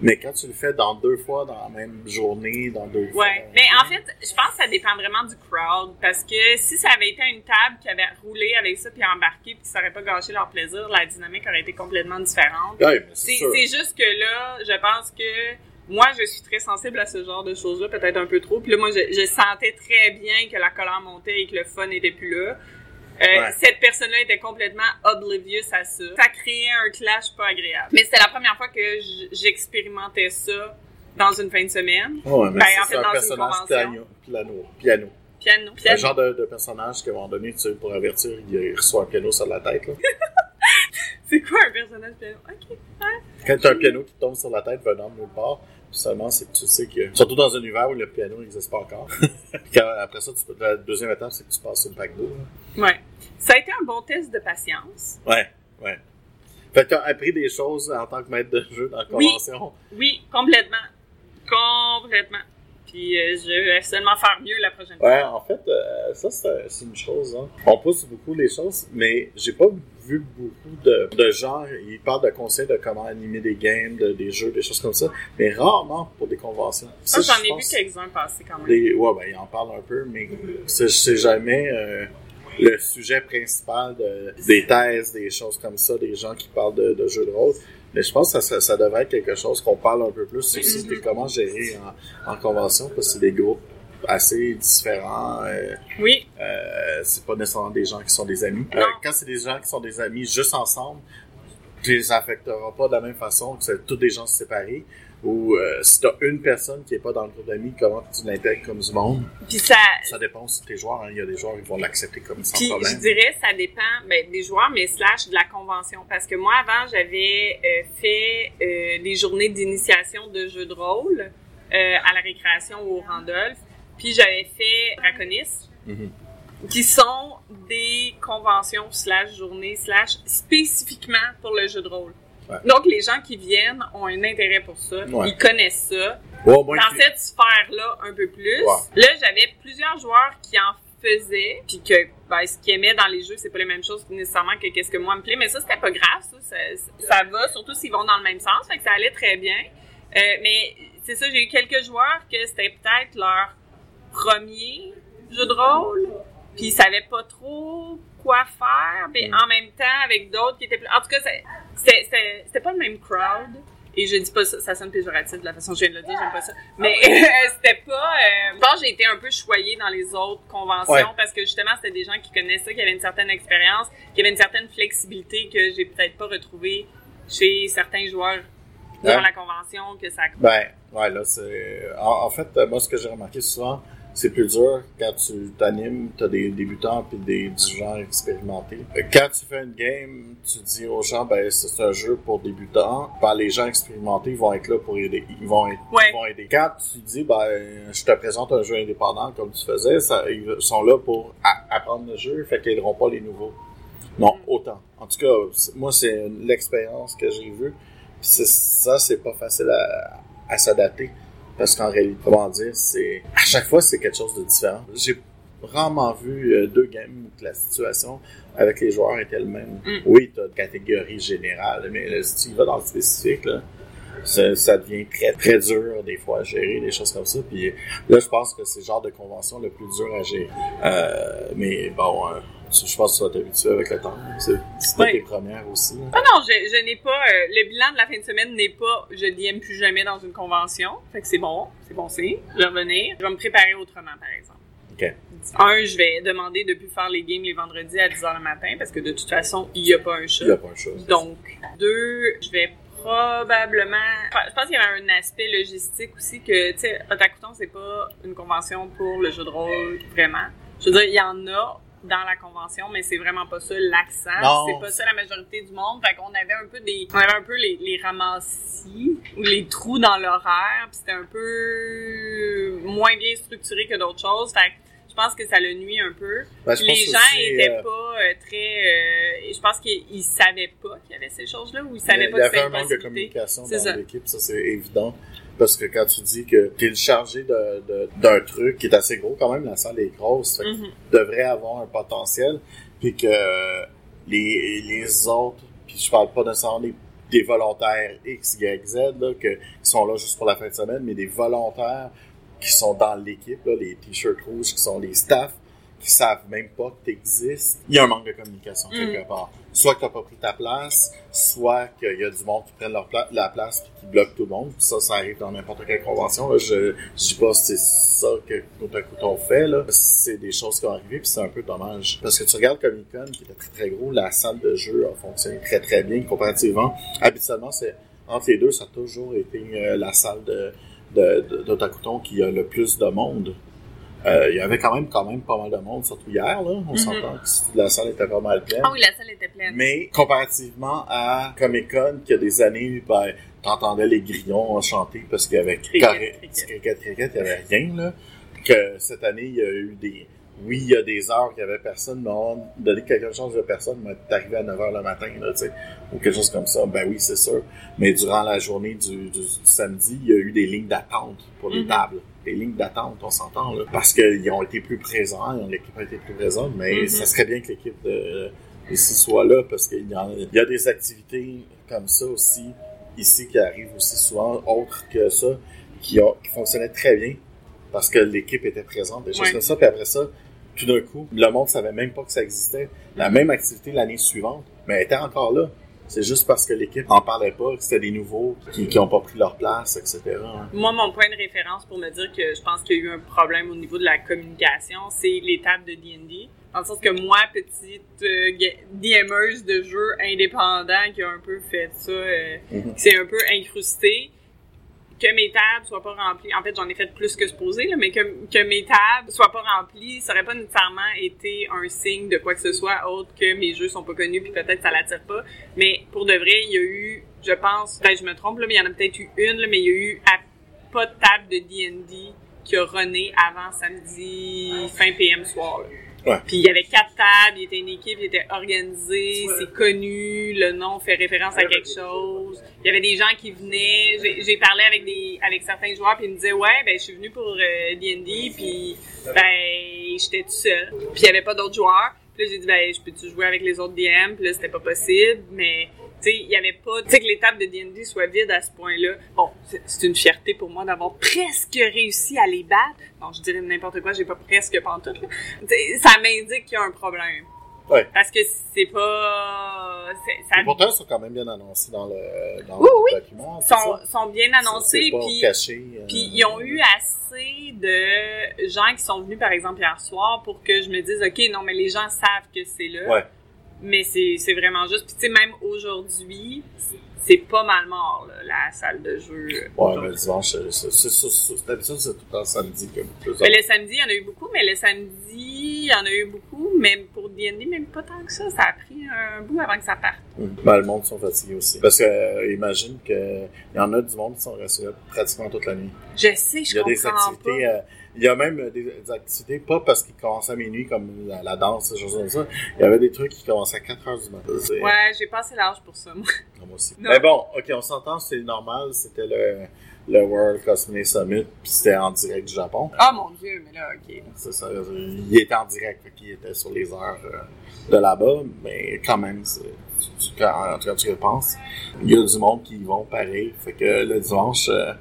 Mais quand tu le fais dans deux fois, dans la même journée, dans deux fois. Ouais. Mais en fait, je pense que ça dépend vraiment du crowd. Parce que si ça avait été une table qui avait roulé avec ça puis embarqué puis ça aurait pas gâché leur plaisir, la dynamique aurait été complètement différente. Ouais, c'est juste que là, je pense que moi, je suis très sensible à ce genre de choses-là, peut-être un peu trop. Puis là, moi, je, je sentais très bien que la colère montait et que le fun n'était plus là. Euh, cette personne-là était complètement oblivious à ça. Ça créait un clash pas agréable. Mais c'était la première fois que j'expérimentais ça dans une fin de semaine. Ouais, mais ben, en fait, un dans personnage une piano, piano, piano. Piano. Un genre de, de personnage qu'à un moment donné, tu sais, pour avertir, il reçoit un piano sur la tête. (laughs) c'est quoi un personnage piano? Ok. Ouais. Quand t'as un piano qui tombe sur la tête venant de nulle part, seulement c'est que tu sais que surtout dans un univers où le piano n'existe pas encore. (laughs) Après ça tu peux, la deuxième étape c'est que tu passes sur le pack d'eau ouais. Ça a été un bon test de patience. Ouais ouais. Fait que tu as appris des choses en tant que maître de jeu dans la convention. Oui, oui complètement. Complètement. Puis euh, je vais seulement faire mieux la prochaine fois. Ouais, en fait, euh, ça c'est une chose. Hein. On pousse beaucoup les choses, mais j'ai pas vu beaucoup de, de gens, ils parlent de conseils de comment animer des games, de, des jeux, des choses comme ça, mais rarement pour des conventions. Ça, j'en ai vu quelques-uns passer quand même. Des, ouais, ben, ils en parlent un peu, mais c'est jamais euh, le sujet principal de, des thèses, des choses comme ça, des gens qui parlent de, de jeux de rôle. Mais je pense que ça, ça devrait être quelque chose qu'on parle un peu plus aussi, mm-hmm. de comment gérer en, en convention, parce que c'est des groupes assez différents. Euh, oui. Euh, c'est pas nécessairement des gens qui sont des amis. Euh, quand c'est des gens qui sont des amis juste ensemble, tu les affecteras pas de la même façon que c'est tous des gens séparés. Ou euh, si t'as une personne qui est pas dans le groupe d'amis, comment tu l'intègres comme du monde? Puis ça... Ça dépend aussi de tes joueurs. Hein. Il y a des joueurs qui vont l'accepter comme sans Puis, problème. je dirais ça dépend ben, des joueurs, mais slash de la convention. Parce que moi, avant, j'avais euh, fait euh, des journées d'initiation de jeux de rôle à la récréation ou au Randolph. Puis j'avais fait Draconis, mhm. qui sont des conventions slash journées slash spécifiquement pour le jeu de rôle. Donc les gens qui viennent ont un intérêt pour ça, ils connaissent ça. dans cette sphère-là un peu plus. Là, j'avais plusieurs joueurs qui en faisaient, puis que ben, ce qu'ils aimaient dans les jeux, c'est pas les mêmes choses nécessairement que qu'est-ce que moi me plaît, mais ça c'était pas grave, ça, ça, va, surtout s'ils vont dans le même sens, fait que ça allait très bien. Euh, mais c'est ça, j'ai eu quelques joueurs que c'était peut-être leur premier jeu de rôle, puis ils savaient pas trop quoi faire, mais mm. en même temps avec d'autres qui étaient plus... En tout cas, c'était pas le même crowd. Et je dis pas ça, ça sonne péjoratif de la façon que je viens de le dire, j'aime pas ça. Mais (laughs) c'était pas... Euh, je pense j'ai été un peu choyée dans les autres conventions parce que justement, c'était des gens qui connaissaient ça, qui avaient une certaine expérience, qui avaient une certaine flexibilité que j'ai peut-être pas retrouvée chez certains joueurs durant la convention, que ça... Ben, ouais, là, c'est... en, fait, moi, ce que j'ai remarqué souvent, c'est plus dur quand tu t'animes, tu as des débutants puis des gens expérimentés. Quand tu fais une game, tu dis aux gens ben c'est un jeu pour débutants. Ben, les gens expérimentés vont être là pour aider. Ils vont, être, ils vont aider. Quand tu dis ben je te présente un jeu indépendant comme tu faisais, ça, ils sont là pour apprendre le jeu, fait qu'ils n'aideront pas les nouveaux. Non, autant. En tout cas, moi c'est l'expérience que j'ai vue. Ça, c'est pas facile à, à s'adapter. Parce qu'en réalité, comment dire, c'est à chaque fois c'est quelque chose de différent. J'ai rarement vu euh, deux games où la situation avec les joueurs était le même. Mm. Oui, tu as une catégorie générale, mais si tu vas dans le spécifique, là, ça, devient très très dur des fois à gérer, des choses comme ça. Puis là, je pense que c'est le genre de convention le plus dur à gérer. Euh, mais bon, euh, je pense que tu vas t'habituer avec le temps. C'est pas tes premières aussi. Ah non, je, je n'ai pas. Euh, le bilan de la fin de semaine n'est pas je n'aime plus jamais dans une convention. Fait que c'est bon, c'est bon signe. Je vais revenir. Je vais me préparer autrement, par exemple. OK. Un, je vais demander de plus faire les games les vendredis à 10h le matin parce que de toute façon, il n'y a pas un chat. Il n'y a pas un chat. Donc, deux, je vais probablement. Je pense qu'il y avait un aspect logistique aussi que, tu sais, Otakuton, c'est pas une convention pour le jeu de rôle, vraiment. Je veux dire, il y en a dans la convention, mais c'est vraiment pas ça l'accent. C'est pas ça la majorité du monde. Fait qu'on avait un peu des, on avait un peu les, les ramassis ou les trous dans l'horaire. Puis c'était un peu moins bien structuré que d'autres choses. Fait pense que ça le nuit un peu. Ben, je les gens aussi, étaient euh, pas euh, très... euh, je pense qu'ils savaient pas qu'il y avait ces choses-là ou ils Il savaient y pas que avait c'était un manque de communication dans l'équipe, ça c'est évident. Parce que quand tu dis que tu es le chargé de- de- d'un truc qui est assez gros, quand même, la salle est grosse, fait que tu devrais avoir un potentiel, puis que les, les autres, puis je parle pas nécessairement des, des volontaires X, Y, Z, là, que, qui sont là juste pour la fin de semaine, mais des volontaires qui sont dans l'équipe, là, les t-shirts rouges, qui sont les staffs, qui savent même pas que tu existes. Il y a un manque de communication quelque part. Soit que tu pas pris ta place, soit qu'il y a du monde qui prennent leur pla- la place puis qui bloque tout le monde. Puis ça, ça arrive dans n'importe quelle convention. Là. Je, je dis pas que c'est ça que tout à coup on fait. Là. C'est des choses qui ont arrivé puis c'est un peu dommage. Parce que tu regardes Comic Con qui était très très gros, la salle de jeu a fonctionné très très bien comparativement. Habituellement, c'est entre les deux, ça a toujours été euh, la salle de de, de, qui a le plus de monde. Euh, il y avait quand même quand même pas mal de monde, surtout hier, là. On s'entend que la salle était pas mal pleine. Ah oui, la salle était pleine. Mais comparativement à Comic Con, qu'il y a des années, ben, t'entendais les grillons chanter parce qu'il y avait Cricket, cricket. il y avait rien, là. Que cette année, il y a eu des, oui, il y a des heures qu'il y avait personne, mais on donné quelque chose de personne, mais t'es arrivé à 9h le matin, là, tu sais, ou quelque chose comme ça. Ben oui, c'est sûr. Mais durant la journée du, du- du samedi, il y a eu des lignes d'attente pour les Mhm. tables. Des lignes d'attente, on s'entend. Parce qu'ils ont été plus présents, l'équipe a été plus présente, mais Mhm. ça serait bien que l'équipe de, ici soit là parce qu'il y, y a des activités comme ça aussi ici qui arrivent aussi souvent, autres que ça, qui, ont, qui fonctionnaient très bien parce que l'équipe était présente, des choses Ouais. comme ça. Puis après ça, tout d'un coup, le monde savait même pas que ça existait. La même activité l'année suivante, mais elle était encore là. C'est juste parce que l'équipe en parlait pas, que c'était des nouveaux qui, qui ont pas pris leur place, etc. hein. Moi, mon point de référence pour me dire que je pense qu'il y a eu un problème au niveau de la communication, c'est tables de D&D. Dans le sens que moi, petite euh, DMeuse de jeux indépendants qui a un peu fait ça, euh, Mhm. qui s'est un peu incrusté, que mes tables soient pas remplies. En fait, j'en ai fait plus que supposé, là, mais que, mes tables soient pas remplies, ça aurait pas nécessairement été un signe de quoi que ce soit autre que mes jeux sont pas connus puis peut-être ça l'attire pas. Mais pour de vrai, il y a eu, je pense, peut-être je me trompe là, mais il y en a peut-être eu une, là, mais il y a eu pas de table de D&D qui a runné avant samedi fin PM soir. Ouais. Puis il y avait quatre tables, il était une équipe, il était organisé, c'est connu, le nom fait référence à quelque chose. Il y avait des gens qui venaient, j'ai parlé avec des avec certains joueurs puis ils me disaient ouais ben je suis venu pour euh, D&D puis ben j'étais tout seul. Puis il y avait pas d'autres joueurs. Puis là j'ai dit ben je peux-tu jouer avec les autres DM puis là c'était pas possible mais tu il y avait pas tu sais que tables de D&D soient vides à ce point-là. Bon, c'est- une fierté pour moi d'avoir presque réussi à les battre. Non, je dirais n'importe quoi, j'ai pas presque pantoute là. Ça m'indique qu'il y a un problème. Ouais. Parce que c'est pas. Ça, Et pourtant, ils sont quand même bien annoncés dans le, dans Oui, le oui. document. c'est sont, sont bien annoncés, puis euh, puis ils ont eu assez de gens qui sont venus, par exemple, hier soir, pour que je me dise, OK, non, mais les gens savent que c'est là. Ouais. Mais c'est c'est vraiment juste. Puis tu sais, même aujourd'hui, c'est pas mal mort, là, la salle de jeu. Ouais, mais dimanche, d'habitude, c'est tout le temps samedi. Comme plus Mais le samedi, il y en a eu beaucoup, mais le samedi, il y en a eu beaucoup, même pour D&D, même pas tant que ça. Ça a pris un bout avant que ça parte. Ben, le monde sont fatigués aussi. Parce que, euh, imagine que il y en a du monde qui sont restés là pratiquement toute la nuit. Je sais, je Il y a des comprends activités, pas. euh, il y a même des, des activités, pas parce qu'ils commencent à minuit comme la, la danse, ces choses comme ça. Il y avait des trucs qui commençaient à 4 heures du matin. Ouais, j'ai passé l'âge pour ça, moi. Moi aussi. Non. Mais bon, ok, on s'entend, c'est normal, c'était le, le World Cosplay Summit, puis c'était en direct du Japon. Oh mon dieu, mais là, ok. C'est ça, il était en direct, fait qu'il était sur les heures euh, de là-bas, mais quand même, c'est, en tout cas, tu le penses, il y a du monde qui y vont pareil, fait que le dimanche, euh,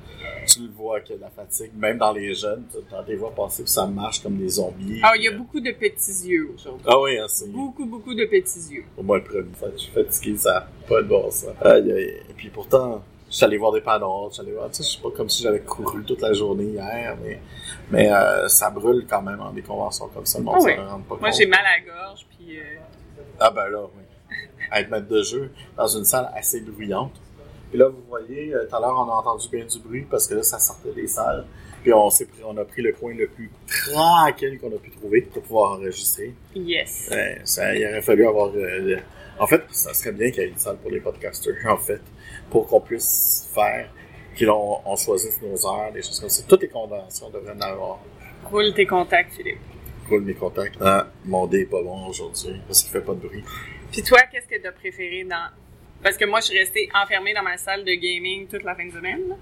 tu le vois de la fatigue, même dans les jeunes, tu les vois passer, puis ça marche comme des zombies. Ah, il y a euh, beaucoup de petits yeux aujourd'hui. Ah oui, hein, c'est Beaucoup, beaucoup de petits yeux. au moins le premier je suis fatigué, ça n'a pas de bon sens. Aïe, aïe. Et puis pourtant, je suis allé voir des panneaux, je suis allé voir, tu sais, c'est pas comme si j'avais couru toute la journée hier, mais, mais euh, ça brûle quand même en des conventions comme ça, le monde Ah oui. rend pas Moi, compte. j'ai mal à la gorge, puis... euh, Ah ben là, oui. Être maître de jeu dans une salle assez bruyante. Puis là, vous voyez, euh, tout à l'heure, on a entendu bien du bruit parce que là, ça sortait des salles. Puis on, s'est pris, on a pris le coin le plus tranquille qu'on a pu trouver pour pouvoir enregistrer. Yes. Ouais, ça, il aurait fallu avoir. euh, le- En fait, ça serait bien qu'il y ait une salle pour les podcasters, en fait, pour qu'on puisse faire, qu'on on choisisse nos heures, des choses comme ça. Toutes les conventions devraient en avoir. Roule tes contacts, Philippe. coule mes contacts. Ah, mon dé est pas bon aujourd'hui parce qu'il fait pas de bruit. Puis toi, qu'est-ce que t'as préféré dans... Parce que moi, je suis restée enfermée dans ma salle de gaming toute la fin de semaine.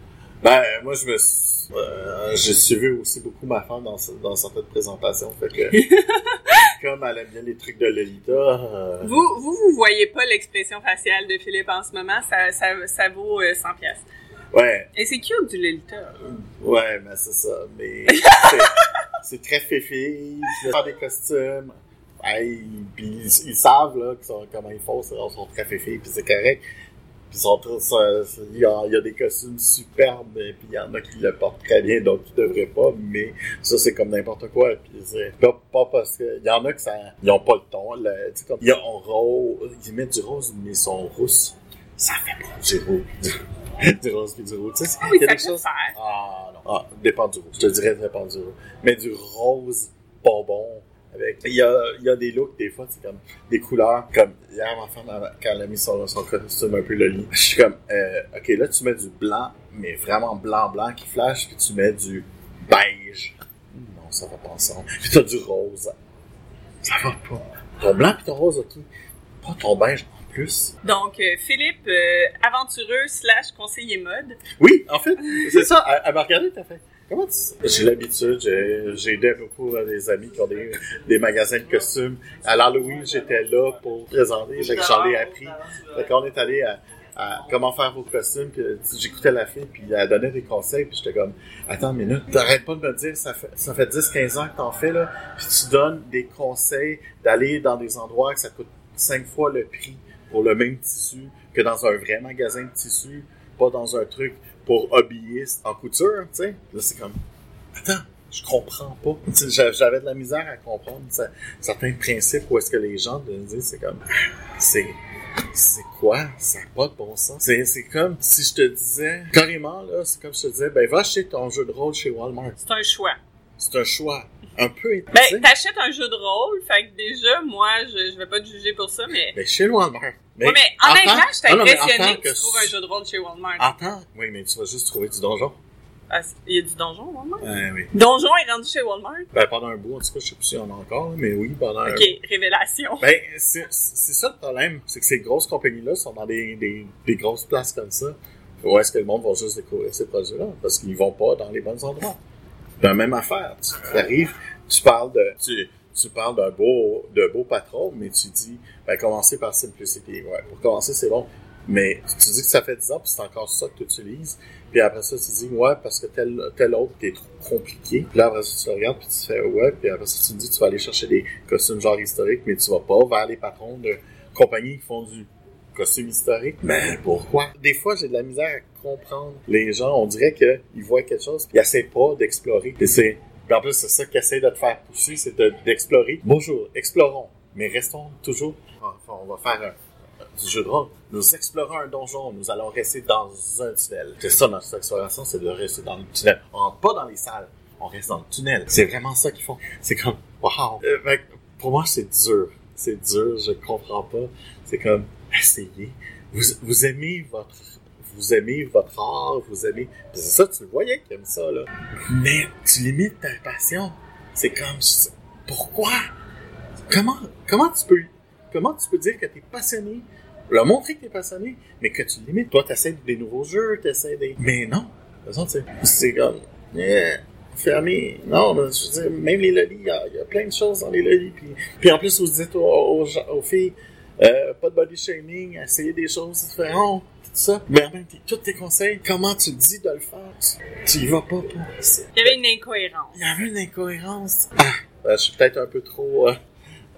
Ben, moi, je me suis- euh, j'ai suivi aussi beaucoup ma femme dans, dans certaines présentations. Fait que, (laughs) comme elle aime bien les trucs de Lolita, euh, Vous, vous, vous voyez pas l'expression faciale de Philippe en ce moment, ça, ça, ça vaut euh, 100 pièces. ouais, Et c'est cute du Lolita. ouais, mais c'est ça. Mais (laughs) c'est- très féfé, ils font des costumes. Hey, puis ils, ils savent là, sont- comment ils font, ils sont très féfés, puis c'est correct. Puis ils sont il y, a, il y a des costumes superbes, puis il y en a qui le portent très bien, d'autres qui devraient pas, mais ça c'est comme n'importe quoi. Puis c'est pas, pas parce que il y en a que ça, ils ont pas le ton. sais, comme, ils ont rose, ils mettent du rose, mais ils sont rousses. Ça fait bon du rose, (laughs) du rose puis du rouge. Tu sais, Ah oui, il y a ça des peut choses. faire. Ah non, ah, dépend du rouge. Je te dirais dépend du rouge. Mais du rose bonbon. Avec, il y a, il y a des looks, des fois, c'est comme des couleurs. Comme hier, ma femme, quand elle a mis son, son costume un peu le lit, je suis comme, euh, ok, là, tu mets du blanc, mais vraiment blanc-blanc qui flash, puis tu mets du beige. Non, ça va pas ensemble. Puis t'as du rose. Ça va pas. Ton blanc puis ton rose, ok. Pas ton beige en plus. Donc, euh, Philippe, euh, aventureux slash conseiller mode. Oui, en fait, c'est ça. Elle m'a regardé, t'as fait. Comment tu sais? J'ai l'habitude, j'ai aidé beaucoup à des amis qui ont des, des magasins de costumes. À l'Halloween, j'étais là pour présenter, j'en ai appris. Fait qu'on est allé à, à comment faire vos costumes, euh, j'écoutais la fille, puis elle donnait des conseils, puis j'étais comme, attends une minute, t'arrêtes pas de me dire, ça fait, ça fait 10-15 ans que t'en fais, là, puis tu donnes des conseils d'aller dans des endroits que ça coûte 5 fois le prix pour le même tissu que dans un vrai magasin de tissu, pas dans un truc pour hobbyiste en couture, tu sais. Là, c'est comme, attends, je comprends pas. J'avais de la misère à comprendre certains principes où est-ce que les gens me disent, c'est comme, c'est, c'est quoi? Ça n'a pas de bon sens. C'est, c'est comme si je te disais, carrément, là, c'est comme si je te disais, ben, va acheter ton jeu de rôle chez Walmart. C'est un choix. C'est un choix un peu, Ben, t'achètes un jeu de rôle, fait que déjà, moi, je, je vais pas te juger pour ça, mais... Mais chez Walmart. Mais honnêtement, en tant- je suis mais impressionné que tu trouves un jeu de rôle chez Walmart. Attends. Oui, mais tu vas juste trouver du donjon. Ah, c'est- il y a du donjon, Walmart? Euh, oui. Donjon est rendu chez Walmart? Ben, pendant un bout, en tout cas, je sais plus s'il y en a encore, mais oui, pendant un Ok, révélation. Ben, c'est c'est ça le problème, c'est que ces grosses compagnies-là sont dans des, des, des grosses places comme ça. Où est-ce que le monde va juste découvrir ces produits-là? Parce qu'ils vont pas dans les bons endroits. La même affaire. Tu arrives, tu parles de, tu, tu parles d'un beau, de beau patron, mais tu dis, ben, commencer par Simplicity. Ouais, pour commencer, c'est bon. Mais tu dis que ça fait 10 ans, puis c'est encore ça que tu utilises. Puis après ça, tu dis, ouais, parce que tel, tel autre est trop compliqué. Puis là, après ça, tu le regardes, puis tu fais, ouais. Puis après ça, tu dis, tu vas aller chercher des costumes genre historiques, mais tu vas pas vers les patrons de compagnies qui font du costume historique. Mais pourquoi? Des fois, j'ai de la misère à comprendre les gens. On dirait qu'ils voient quelque chose, puis ils essaient pas d'explorer. C'est, puis en plus, c'est ça qu'ils essaient de te faire pousser, c'est de- d'explorer. Bonjour, explorons. Mais restons toujours, enfin, on va faire un, jeu de rôle. Nous explorons un donjon, nous allons rester dans un tunnel. C'est ça notre exploration, c'est de rester dans le tunnel. On rentre pas dans les salles, on reste dans le tunnel. C'est vraiment ça qu'ils font. C'est comme, wow. Euh, pour moi, c'est dur. C'est dur, je comprends pas. C'est comme, essayez. Vous, vous aimez votre, vous aimez votre art, vous aimez, c'est ça, tu le voyais qu'il aime ça, là. Mais tu limites ta passion. C'est comme, pourquoi? Comment, comment tu peux, comment tu peux dire que t'es passionné, leur montrer que t'es passionné, mais que tu limites. Toi, t'essaies des nouveaux jeux, t'essaies des... Mais non. De toute façon, c'est- comme, yeah, fermé. Non, je veux dire, même les lolis, il y, y a plein de choses dans les lolis. Puis, puis en plus, vous dites aux, filles, euh, pas de body shaming, essayer des choses différentes, ça. Mais en même temps, tous tes conseils, comment tu dis de le faire, tu, y vas pas pour... c'est- Il y avait une incohérence. il y avait une incohérence. Ah, euh, je suis peut-être un peu trop, euh,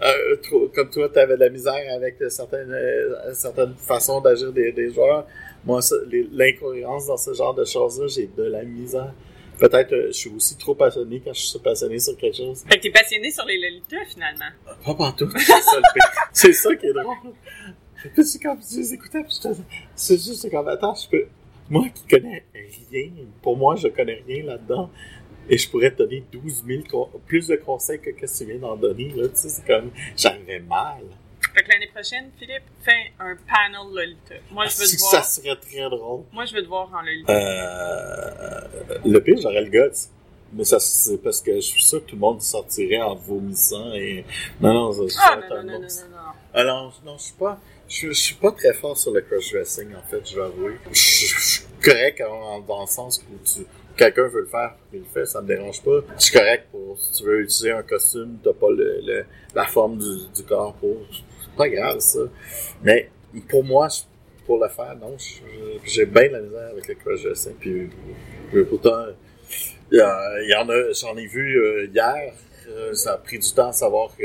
euh, trop comme toi, tu avais de la misère avec euh, certaines, euh, certaines façons d'agir des, des joueurs. Moi, ça, l'incohérence dans ce genre de choses-là, j'ai de la misère. Peut-être euh, je suis aussi trop passionné quand je suis passionné sur quelque chose. Fait que t'es passionné sur les Lolitas, finalement. Pas partout, c'est ça le pire. (laughs) C'est ça qui est drôle. Puis c'est comme je les écoutais, puis c'est juste comme attends, je peux. Moi qui connais rien, pour moi je connais rien là-dedans, et je pourrais te donner 12 000 con- plus de conseils que que tu viens d'en donner. Là, tu sais, c'est comme j'arrivais mal. Fait que l'année prochaine, Philippe, fais un panel Lolita. Moi, je veux Si te ça voir. serait très drôle. Moi, je veux te voir en Lolita. Euh, le pire, j'aurais le guts. Mais ça, c'est parce que je suis sûr que tout le monde sortirait en vomissant et... Non, non, ça, Ah, non, non, non, non, non, non. Alors, non, je suis pas... Je, suis pas très fort sur le cross-dressing, en fait, je vais avouer. (laughs) Je, suis correct dans le sens où tu... Quelqu'un veut le faire, il le fait, ça me dérange pas. Je suis correct pour... Si tu veux utiliser un costume, t'as pas le, le- la forme du, du corps pour... C'est pas grave, ça. Mais pour moi, pour le faire, non, j'ai bien de la misère avec le cross-dressing. Puis, puis pourtant, il y en a, j'en ai vu euh, hier. Euh, ça a pris du temps à savoir que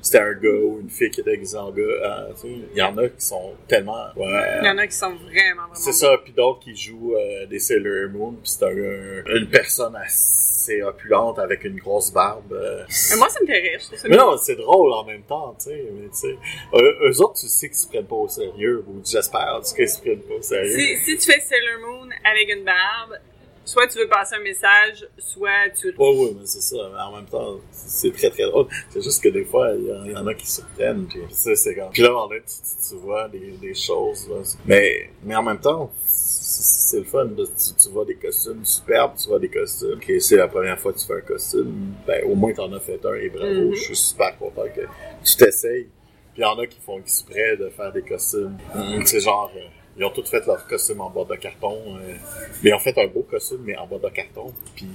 c'était un gars ou une fille qui était déguisée en gars. Euh, il y en a qui sont tellement. ouais, Il y en a qui sont vraiment, vraiment. c'est ça, puis d'autres qui jouent euh, des Sailor Moon, puis c'est un- une personne assez opulente avec une grosse barbe. euh. Mais moi, ça me fait rire. Mais non, c'est drôle en même temps, tu sais. Mais tu sais, eux, autres, tu sais qu'ils se prennent pas au sérieux, ou j'espère, qu'ils se prennent pas au sérieux. Si, si tu fais Sailor Moon avec une barbe, soit tu veux passer un message, soit tu. Ouais, ouais, mais c'est ça. En même temps, c'est très très drôle. C'est juste que des fois, il y, en- il y en a qui se prennent. Puis, tu sais, c'est comme. Puis là, en fait, tu, tu vois des, des choses. Là. Mais, mais en même temps, c'est le fun. de- tu, tu vois des costumes superbes, tu vois des costumes. Ok, c'est la première fois que tu fais un costume. Ben, au moins, t'en as fait un et bravo. Mhm. Je suis super content que tu t'essayes. Puis il y en a qui font exprès de faire des costumes. C'est genre. euh, ils ont tous fait leur costume en boîte de carton. euh, mais ils ont fait un beau costume, mais en boîte de carton. Puis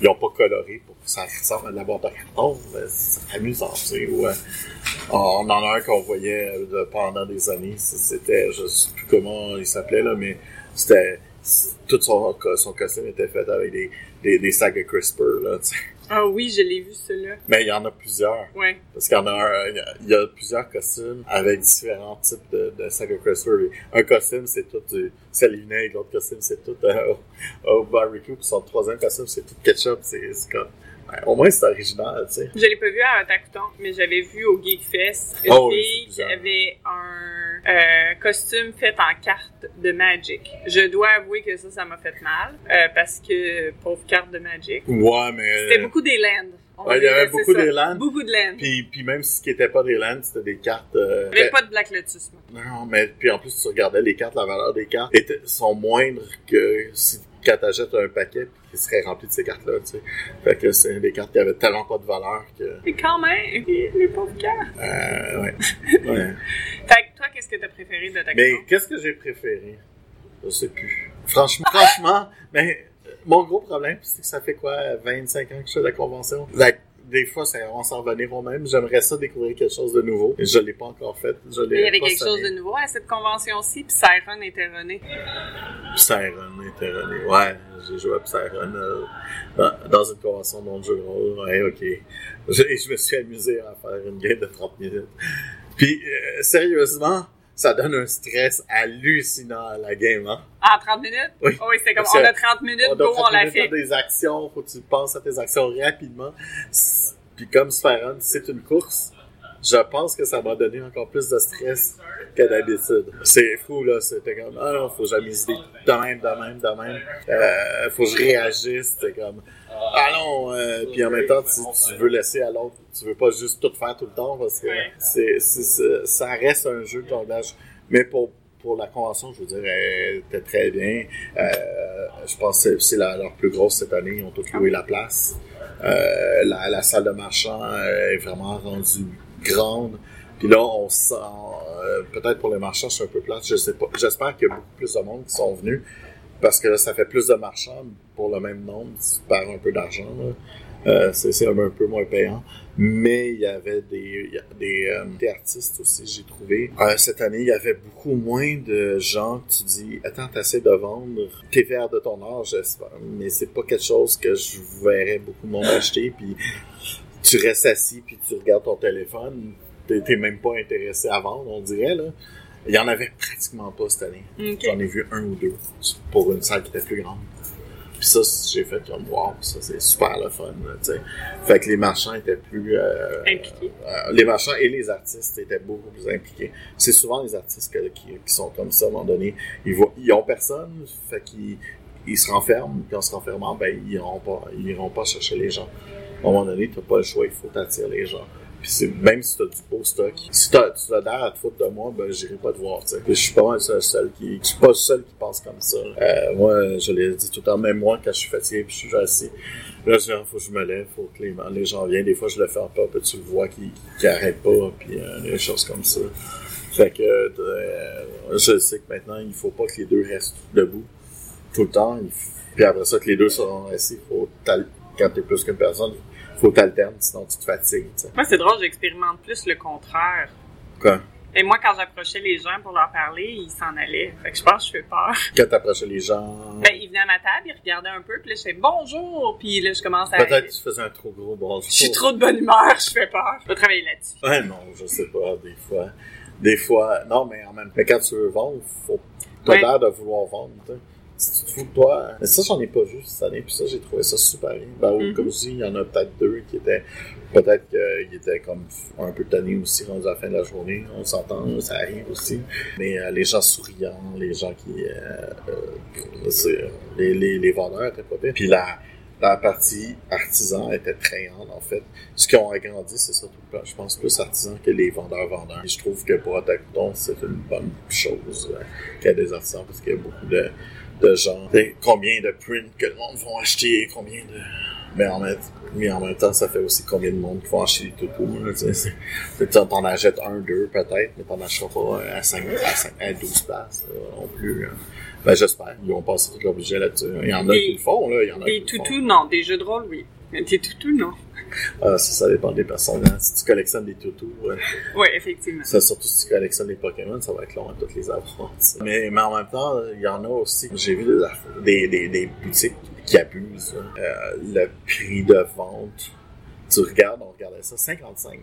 ils ont pas coloré pour que ça ressemble à de la boîte de carton. C'est amusant, tu sais. ouais. On en a un qu'on voyait euh, pendant des années. C'était, je sais plus comment il s'appelait, là, mais c'était, tout son, son costume était fait avec des, des, des sacs de CRISPR, là. Ah oui, je l'ai vu, celui-là. Mais il y en a plusieurs. Ouais. Parce qu'il y en a un, il y a- plusieurs costumes avec différents types de, de sacs de CRISPR. Un costume, c'est tout du vinaigre, l'autre costume, c'est tout euh, au, au barbecue, puis son troisième costume, c'est tout ketchup. C'est comme, au moins, c'est original, tu sais. Je l'ai pas vu à Otakuton, mais j'avais vu au Geek Fest une Oh fille qui avait un euh, costume fait en carte de Magic. Je dois avouer que ça, ça m'a fait mal, euh, parce que pauvre carte de Magic. Ouais, mais... C'était beaucoup des lands. Ouais, il y avait beaucoup ça. des lands. Beaucoup de lands. Puis, puis même si ce qui était pas des lands, c'était des cartes... euh, Il n'y avait pas de Black Lotus. Non, mais puis en plus, tu regardais les cartes, la valeur des cartes était, sont moindres que si quand t'achètes un paquet qui serait rempli de ces cartes-là, tu sais. Fait que c'est des cartes qui avaient tellement pas de valeur que... Et quand même, les pauvres cartes. Euh, ouais. (laughs) ouais. Fait que toi, qu'est-ce que t'as préféré de Otakuton? Mais qu'est-ce que j'ai préféré? Je sais plus. Franchement, franchement, mais euh, mon gros problème, c'est que ça fait quoi, 25 ans que je fais la convention? Like, des fois, ça commence à en revenir au même. J'aimerais ça découvrir quelque chose de nouveau. Je l'ai pas encore fait. Je il y avait quelque chose de nouveau à cette convention-ci, puis Siren était rené. Psyron était rené. Ouais, j'ai joué à Psyron euh, dans, dans une convention jeu de rôle. Ouais, ok. Je, et je me suis amusé à faire une game de 30 minutes. Puis, euh, sérieusement, ça donne un stress hallucinant à la game, hein? En 30 minutes? Oui. Oh oui, c'était comme, on a 30 minutes, On a go, 30 on l'a minutes, fait. t'as des actions, faut que tu penses à tes actions rapidement. Puis comme Spyron, c'est une course, je pense que ça m'a donné encore plus de stress que d'habitude. C'est fou, là. C'était comme, ah non, faut que j'amuse des de même, de même, de même. Euh, faut que je réagisse. C'était comme, ah non. euh, puis en même temps, tu, tu veux laisser à l'autre. Tu veux pas juste tout faire tout le temps parce que c'est, ça reste un jeu de jonglage. Mais pour, pour la convention, je veux dire, elle était très bien. Euh, je pense que c'est leur plus grosse cette année. Ils ont tous loué la place. Euh, la, la salle de marchand euh, est vraiment rendue grande. Puis là, on sent, euh, peut-être pour les marchands, c'est un peu plate, je sais pas. J'espère qu'il y a beaucoup plus de monde qui sont venus, parce que là, ça fait plus de marchands pour le même nombre, tu perds un peu d'argent. Euh, c'est un peu moins payant. Mais il y avait des, il y a des, euh, des artistes aussi, j'ai trouvé. Euh, cette année, il y avait beaucoup moins de gens que tu dis, attends, t'essaies de vendre, t'es fier de ton art, j'espère. Mais c'est pas quelque chose que je verrais beaucoup de monde acheter, puis tu restes assis, puis tu regardes ton téléphone, t'es même pas intéressé à vendre, on dirait, là. Il y en avait pratiquement pas cette année. Ok. J'en ai vu un ou deux pour une salle qui était plus grande. Puis ça, j'ai fait comme wow, ça c'est super le fun, là, tu sais. Fait que les marchands étaient plus euh, Impliqués. euh, les marchands et les artistes étaient beaucoup plus impliqués. C'est souvent les artistes que- qui, qui sont comme ça à un moment donné. Ils voient, ils ont personne, fait qu'ils ils se renferment, puis en se renfermant, ben ils iront pas, ils iront pas chercher les gens. À un moment donné, t'as pas le choix, il faut t'attirer les gens. Puis même si t'as du beau stock, si t'as, tu as l'air à te foutre de moi, ben j'irai pas te voir, tu sais. Puis Je suis pas mal le seul qui, je suis pas seul qui pense comme ça. Euh, moi, je l'ai dit tout le temps, même moi, quand je suis fatigué puis je suis assis, Là, je faut que je me lève, faut que les, les gens viennent. Des fois, je le fais pas, puis tu le vois qui, qui arrête pas, puis euh, des choses comme ça. Fait que euh, je sais que maintenant, il faut pas que les deux restent debout tout le temps. Puis après ça, que les deux seront assis, faut quand t'es plus qu'une personne, faut t'alterner, sinon tu te fatigues. Moi, c'est drôle, j'expérimente plus le contraire. Quoi? Et moi, quand j'approchais les gens pour leur parler, ils s'en allaient. Fait que je pense que je fais peur. (laughs) Quand t'approchais les gens... Ben, ils venaient à ma table, ils regardaient un peu, puis là, je fais bonjour, puis là, je commence à... Peut-être que tu faisais un trop gros bonjour. Je suis trop de bonne humeur, je fais peur. Je vais travailler là-dessus. Ouais, non, je sais pas, des fois. Des fois, non, mais en même temps, quand tu veux vendre, faut... t'as l'air de vouloir vendre, si tu te fous de toi. Mais ça, j'en ai pas vu cette année, puis ça, j'ai trouvé ça super bien. Ben, mm-hmm. Comme je dis, il y en a peut-être deux qui étaient. Peut-être qu'ils étaient comme un peu tannés aussi rendus à la fin de la journée. On s'entend, ça arrive aussi. Mais euh, les gens souriants, les gens qui. Euh, euh, les, les, les, vendeurs étaient pas bien. Puis la, la partie artisan était très grande, en fait. Ce qui ont agrandi, c'est surtout, je pense, plus artisan que les vendeurs-vendeurs. Et je trouve que pour Attackton, c'est une bonne chose qu'il y ait des artisans parce qu'il y a beaucoup de de genre combien de prints que le monde va acheter, combien de mais en même, mais en même temps ça fait aussi combien de monde vont acheter des toutous t'en achètes un deux peut-être mais t'en achèteras pas à 5 à 5 à 12 places non plus hein. ben j'espère ils vont passer tout leur budget là-dessus il y en a qui le font là il y en a des toutous non des jeux de rôle oui. Mais des toutous non ah, ça, ça dépend des personnes. Hein. Si tu collectionnes des toutous. Ouais. Oui, effectivement. Ça, surtout si tu collectionnes des Pokémon, ça va être long à toutes les avoir. Mais, mais en même temps, il y en a aussi. J'ai vu des, des, des, boutiques qui abusent. Euh, le prix de vente. Tu regardes, on regardait ça, 55.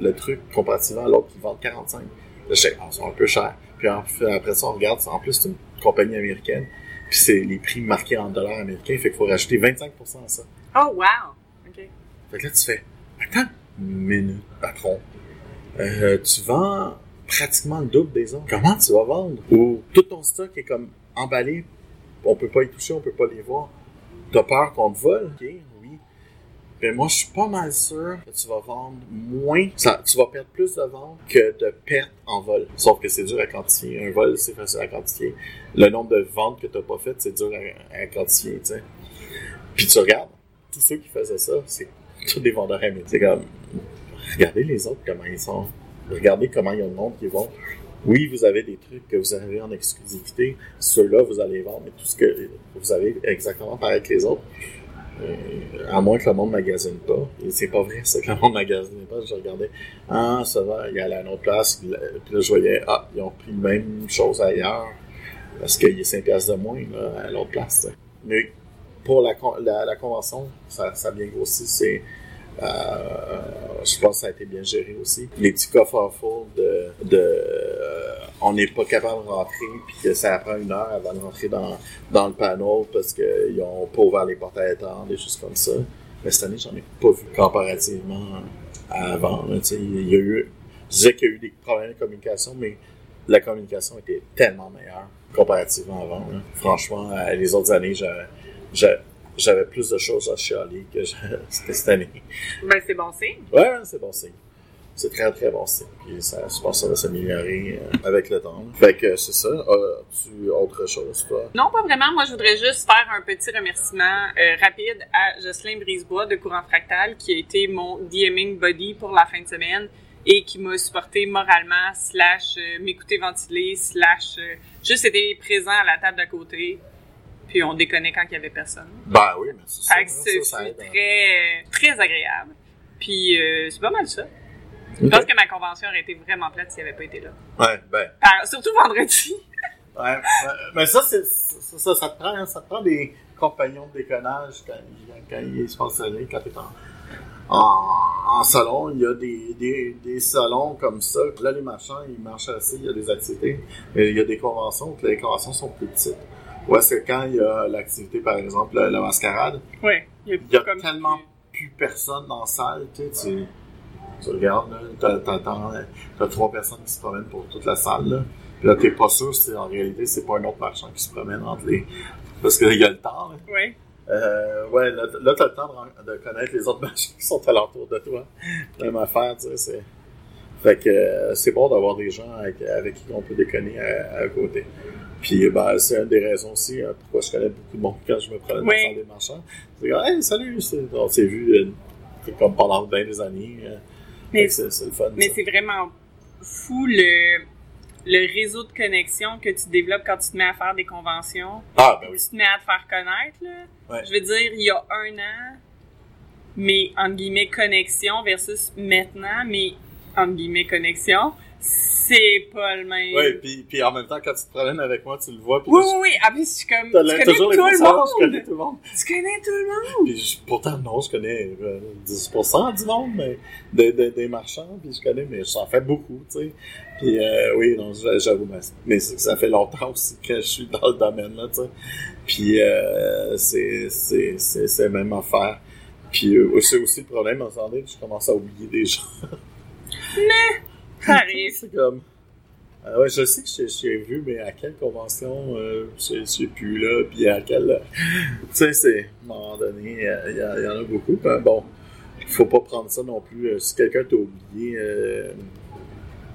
Le truc, comparativement à l'autre qui vend 45. Là, je sais, oh, un peu cher. Puis après ça, on regarde, en plus, c'est une compagnie américaine. Puis c'est les prix marqués en dollars américains, fait qu'il faut rajouter 25% à ça. Oh, wow! Fait que là, tu fais, attends minute, patron. Euh, tu vends pratiquement le double des autres. Comment tu vas vendre? Ou tout ton stock est comme emballé, on peut pas y toucher, on peut pas les voir. T'as peur qu'on te vole? Ok, oui. Mais moi, je suis pas mal sûr que tu vas vendre moins, tu vas perdre plus de ventes que de pertes en vol. Sauf que c'est dur à quantifier. Un vol, c'est facile à quantifier. Le nombre de ventes que t'as pas faites, c'est dur à, à quantifier, tu sais. Puis tu regardes, tous ceux qui faisaient ça, c'est (laughs) tous des vendeurs. C'est comme, regardez les autres, comment ils sont. Regardez comment il y a le monde qui vont. Oui, vous avez des trucs que vous avez en exclusivité. Ceux-là, vous allez vendre. Mais tout ce que vous avez exactement pareil que les autres. Euh, à moins que le monde magasine pas. Et c'est pas vrai, ça, que le monde magasine pas. Je regardais, ah, ça va, il y a à une autre place. Puis là, je voyais, ah, ils ont pris la même chose ailleurs. Parce qu'il y a 5 piastres de moins, là, à l'autre place. Mais pour la, la, convention, ça, ça, a bien grossi. C'est, euh, je pense que ça a été bien géré aussi. Les petits coffres forts de, de euh, on n'est pas capable de rentrer, puis que ça prend une heure avant de rentrer dans, dans le panneau parce qu'ils ont pas ouvert les portes à étendre, des choses comme ça. Mais cette année, j'en ai pas vu comparativement à avant. il y a eu, je disais qu'il y a eu des problèmes de communication, mais la communication était tellement meilleure comparativement avant. Franchement, les autres années, j'avais j'avais plus de choses à chialer que (laughs) cette année. Ben, c'est bon signe. Ouais, c'est bon signe. C'est très, très bon signe. Puis ça, je pense que ça va s'améliorer euh, avec le temps. Fait que c'est ça. As-tu autre chose, toi? Non, pas vraiment. Moi, je voudrais juste faire un petit remerciement euh, rapide à Jocelyn Brisebois de Courant Fractal, qui a été mon DMing buddy pour la fin de semaine et qui m'a supporté moralement, slash euh, m'écouter ventiler, slash juste été présent à la table d'à côté puis on déconnait quand il y avait personne. Ben oui, mais c'est ça. c'est hein. très, très agréable. Puis euh, c'est pas mal ça. Je pense que ma convention aurait été vraiment plate s'il avait pas été là. Ouais, ben. surtout vendredi. (laughs) ouais, mais ça, c'est, ça, ça, te prend, ça te prend des compagnons de déconnage quand, quand il est sponsorisé, quand t'es en, en, en, salon. Il y a des, des, des, salons comme ça. Là, les marchands, ils marchent assez, il y a des activités. Mais il y a des conventions, que les conventions sont plus petites. Ouais, c'est quand il y a l'activité, par exemple, la, mascarade. Il y a, tellement plus personne dans la salle, tu sais, tu, regardes, t'as, t'as, trois personnes qui se promènent pour toute la salle, là. Puis là, t'es pas sûr si en réalité c'est pas un autre marchand qui se promène entre les. Parce qu'il y a le temps, là. Oui. Euh, ouais, là, là t'as le temps de, connaître les autres (laughs) marchands qui sont alentour de toi. Même affaire, tu sais, c'est. Fait que euh, c'est bon d'avoir des gens avec, avec, qui on peut déconner à, à côté. Puis ben, c'est une des raisons aussi hein, pourquoi je connais beaucoup de monde quand je me promène Oui. dans centre des marchands. C'est comme, hey, salut, on s'est vu euh, comme pendant bien des années. euh, Mais- c'est le fun. Mais c'est vraiment fou le, le réseau de connexion que tu développes quand tu te mets à faire des conventions. Ah, ben oui. Tu te mets à te faire connaître, là. Ouais. Je veux dire, il y a un an, mais entre guillemets connexion versus maintenant, mais entre guillemets connexion, c'est pas le même. Ouais, puis, puis en même temps, quand tu te promènes avec moi, tu le vois. Puis oui, là, oui, oui. En plus, je suis comme. Tu connais toujours tout le que je connais monde! tout le monde. Tu connais tout le monde! Puis je- pourtant, non, je connais euh, 10% du monde, mais des, des, des marchands, puis je connais, mais j'en fais beaucoup, tu sais. Puis euh, oui, non, j'a- j'avoue, mais, mais ça fait longtemps aussi que je suis dans le domaine, là, tu sais. Puis euh, c'est c'est c'est c'est la même affaire. Puis euh, c'est aussi le problème, en santé, je commence à oublier des gens. Ça arrive. C'est comme... Euh, ouais, je sais que je je l'ai vu, mais à quelle convention, euh, je je sais plus là, puis à quelle... euh, tu sais, c'est... À un moment donné, il y, il en a beaucoup. Ben, bon, faut pas prendre ça non plus. si quelqu'un t'a oublié, euh,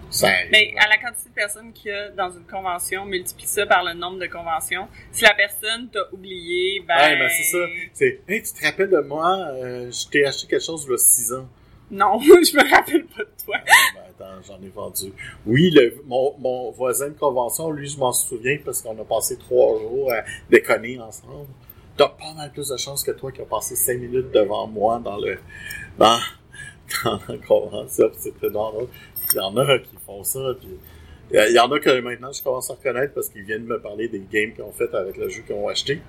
ça arrive. Mais à la quantité de personnes qu'il y a dans une convention, multiplie ça par le nombre de conventions. Si la personne t'a oublié, ben. Ouais, ben c'est ça. C'est, hey, tu te rappelles de moi, euh, je t'ai acheté quelque chose il y a 6 ans. Non, (laughs) je me rappelle pas de toi. Ben, attends, j'en ai vendu. Oui, le, mon, mon voisin de convention, lui, je m'en souviens parce qu'on a passé trois jours à déconner ensemble. T'as pas mal plus de chance que toi qui as passé cinq minutes devant moi dans le dans, (laughs) dans la convention. C'est très drôle. Il y en a qui font ça. Puis il y a- il y en a que maintenant je commence à reconnaître parce qu'ils viennent me parler des games qu'ils ont fait avec le jeu qu'ils ont acheté.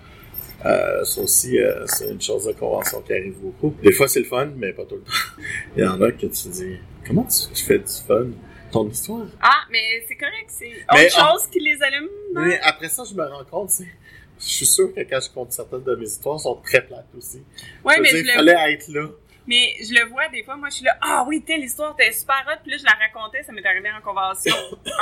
Euh, ça aussi, euh, c'est une chose de convention qui arrive beaucoup. Des fois, c'est le fun, mais pas tout le temps. (laughs) Il y en a que tu dis, comment tu, tu fais du fun? Ton histoire? Ah, mais c'est correct, c'est Mais, autre chose qui les allume. non? Mais après ça, je me rends compte, c'est, je suis sûr que quand je compte certaines de mes histoires, sont très plates aussi. Veux mais dire, je, il le, fallait être là. Mais je le vois des fois. Moi, je suis là, ah oui, telle histoire, t'es super hot. Puis là, je la racontais, ça m'est arrivé en convention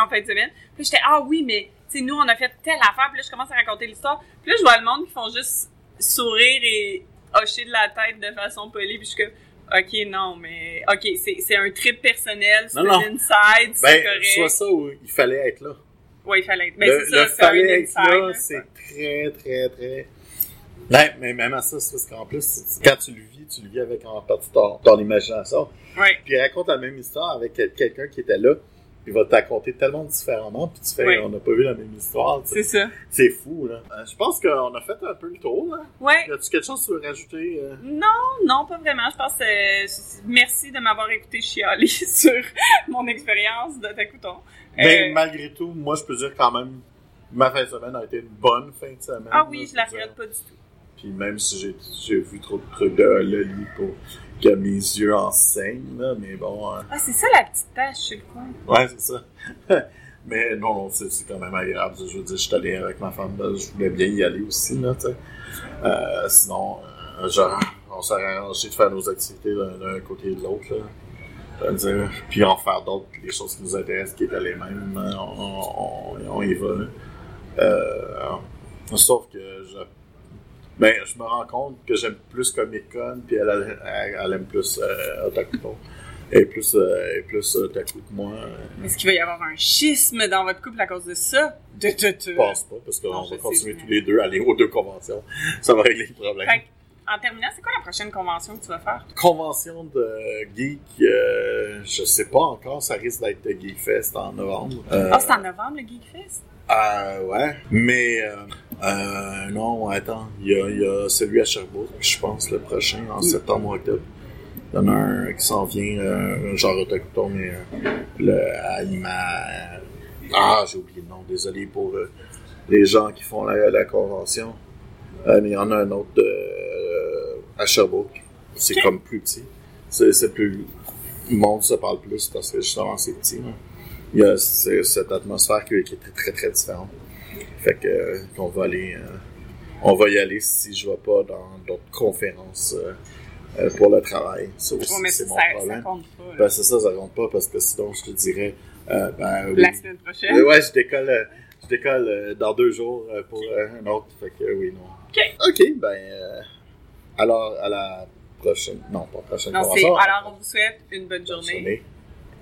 en fin de semaine. Puis j'étais, ah oui, mais tu sais, nous, on a fait telle affaire. Puis là, je commence à raconter l'histoire. Puis là, je vois le monde qui font juste sourire et hocher de la tête de façon polie. Puis je suis comme, ok, non, mais ok, c'est un trip personnel, c'est un inside, c'est Ben, correct. soit ça ou il fallait être là. Ouais, il fallait être. Ben, le c'est ça, le c'est un fallait être inside. là, là, c'est très, très, très. Ouais, mais même à ça, c'est parce qu'en plus, quand tu le vis, tu le vis avec en partie ton, ton imagination. Ouais. Puis il raconte la même histoire avec quel- quelqu'un qui était là. Il va te raconter tellement différemment, puis tu fais, on n'a pas vu la même histoire. C'est ça. C'est fou, là. Euh, je pense qu'on a fait un peu le tour, là. Ouais. Y a-tu quelque chose que tu veux rajouter? euh? Non, non, pas vraiment. Je pense que euh, merci de m'avoir écouté chialer (laughs) sur mon expérience de Takuton. Mais Euh, malgré tout, moi, je peux dire quand même, ma fin de semaine a été une bonne fin de semaine. ah oui, là, je la regrette pas du tout. Puis même si j'ai, vu trop de trucs de Loli pour que mes yeux enseignent, là, mais bon... euh, Ah, c'est ça la petite tache sur le coin. ouais, c'est ça. (laughs) mais non, non, c'est, quand même agréable. Je veux dire, je suis allé avec ma femme, là, je voulais bien y aller aussi, là, tu sais. Euh, sinon, euh, genre, on s'est arrangé de faire nos activités d'un, côté et de l'autre, là. Dire, puis en faire d'autres, les choses qui nous intéressent, qui étaient les mêmes, hein, on, on, on y va, là. Euh, sauf que je ben, je me rends compte que j'aime plus Comic Con, puis elle, elle, elle, elle aime plus euh, est plus, euh, plus Otaku que moi. euh, Est-ce qu'il va y avoir un schisme dans votre couple à cause de ça? De, de, de. Je pense pas, parce qu'on va continuer tous les deux à aller aux deux conventions. (laughs) Ça va régler le problème. Fait en terminant, c'est quoi la prochaine convention que tu vas faire? Convention de geek, euh, je sais pas encore, ça risque d'être Geek Fest en novembre. Euh, Ah, c'est en novembre, le Geek Fest? Euh, ouais. Mais, euh, non, attends. Il y a, il y a celui à Sherbrooke, je pense, le prochain, en septembre ou octobre. Il y en a un qui s'en vient, euh, genre Otakuton, mais euh, le, à. Ah, j'ai oublié le nom, désolé pour euh, les gens qui font la, la convention. Euh, mais il y en a un autre de, euh, à Sherbrooke. C'est comme plus petit. C'est c'est plus... Le monde se parle plus parce que justement c'est petit. là. Il y a c'est- cette atmosphère qui, qui est très très très différente. Fait que euh, qu'on va aller, euh, on va y aller si je vais pas dans d'autres conférences euh, euh, pour le travail. Ça aussi, c'est mon ça, ça problème. compte pas. Ben, c'est ça, ça compte pas parce que sinon je te dirais, euh, ben, oui. La semaine prochaine. Euh, ouais, je décolle, euh, je décolle euh, dans deux jours euh, pour euh, un autre. Fait que euh, oui, non. Ok. Ok, ben, euh, alors à la prochaine, non pas prochaine Non, c'est, alors, on vous souhaite une bonne Bonne journée, journée.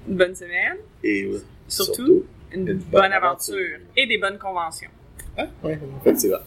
une bonne semaine, Et euh, surtout, surtout une, une bonne, bonne aventure. aventure. et des bonnes conventions. Ah, oui, effectivement.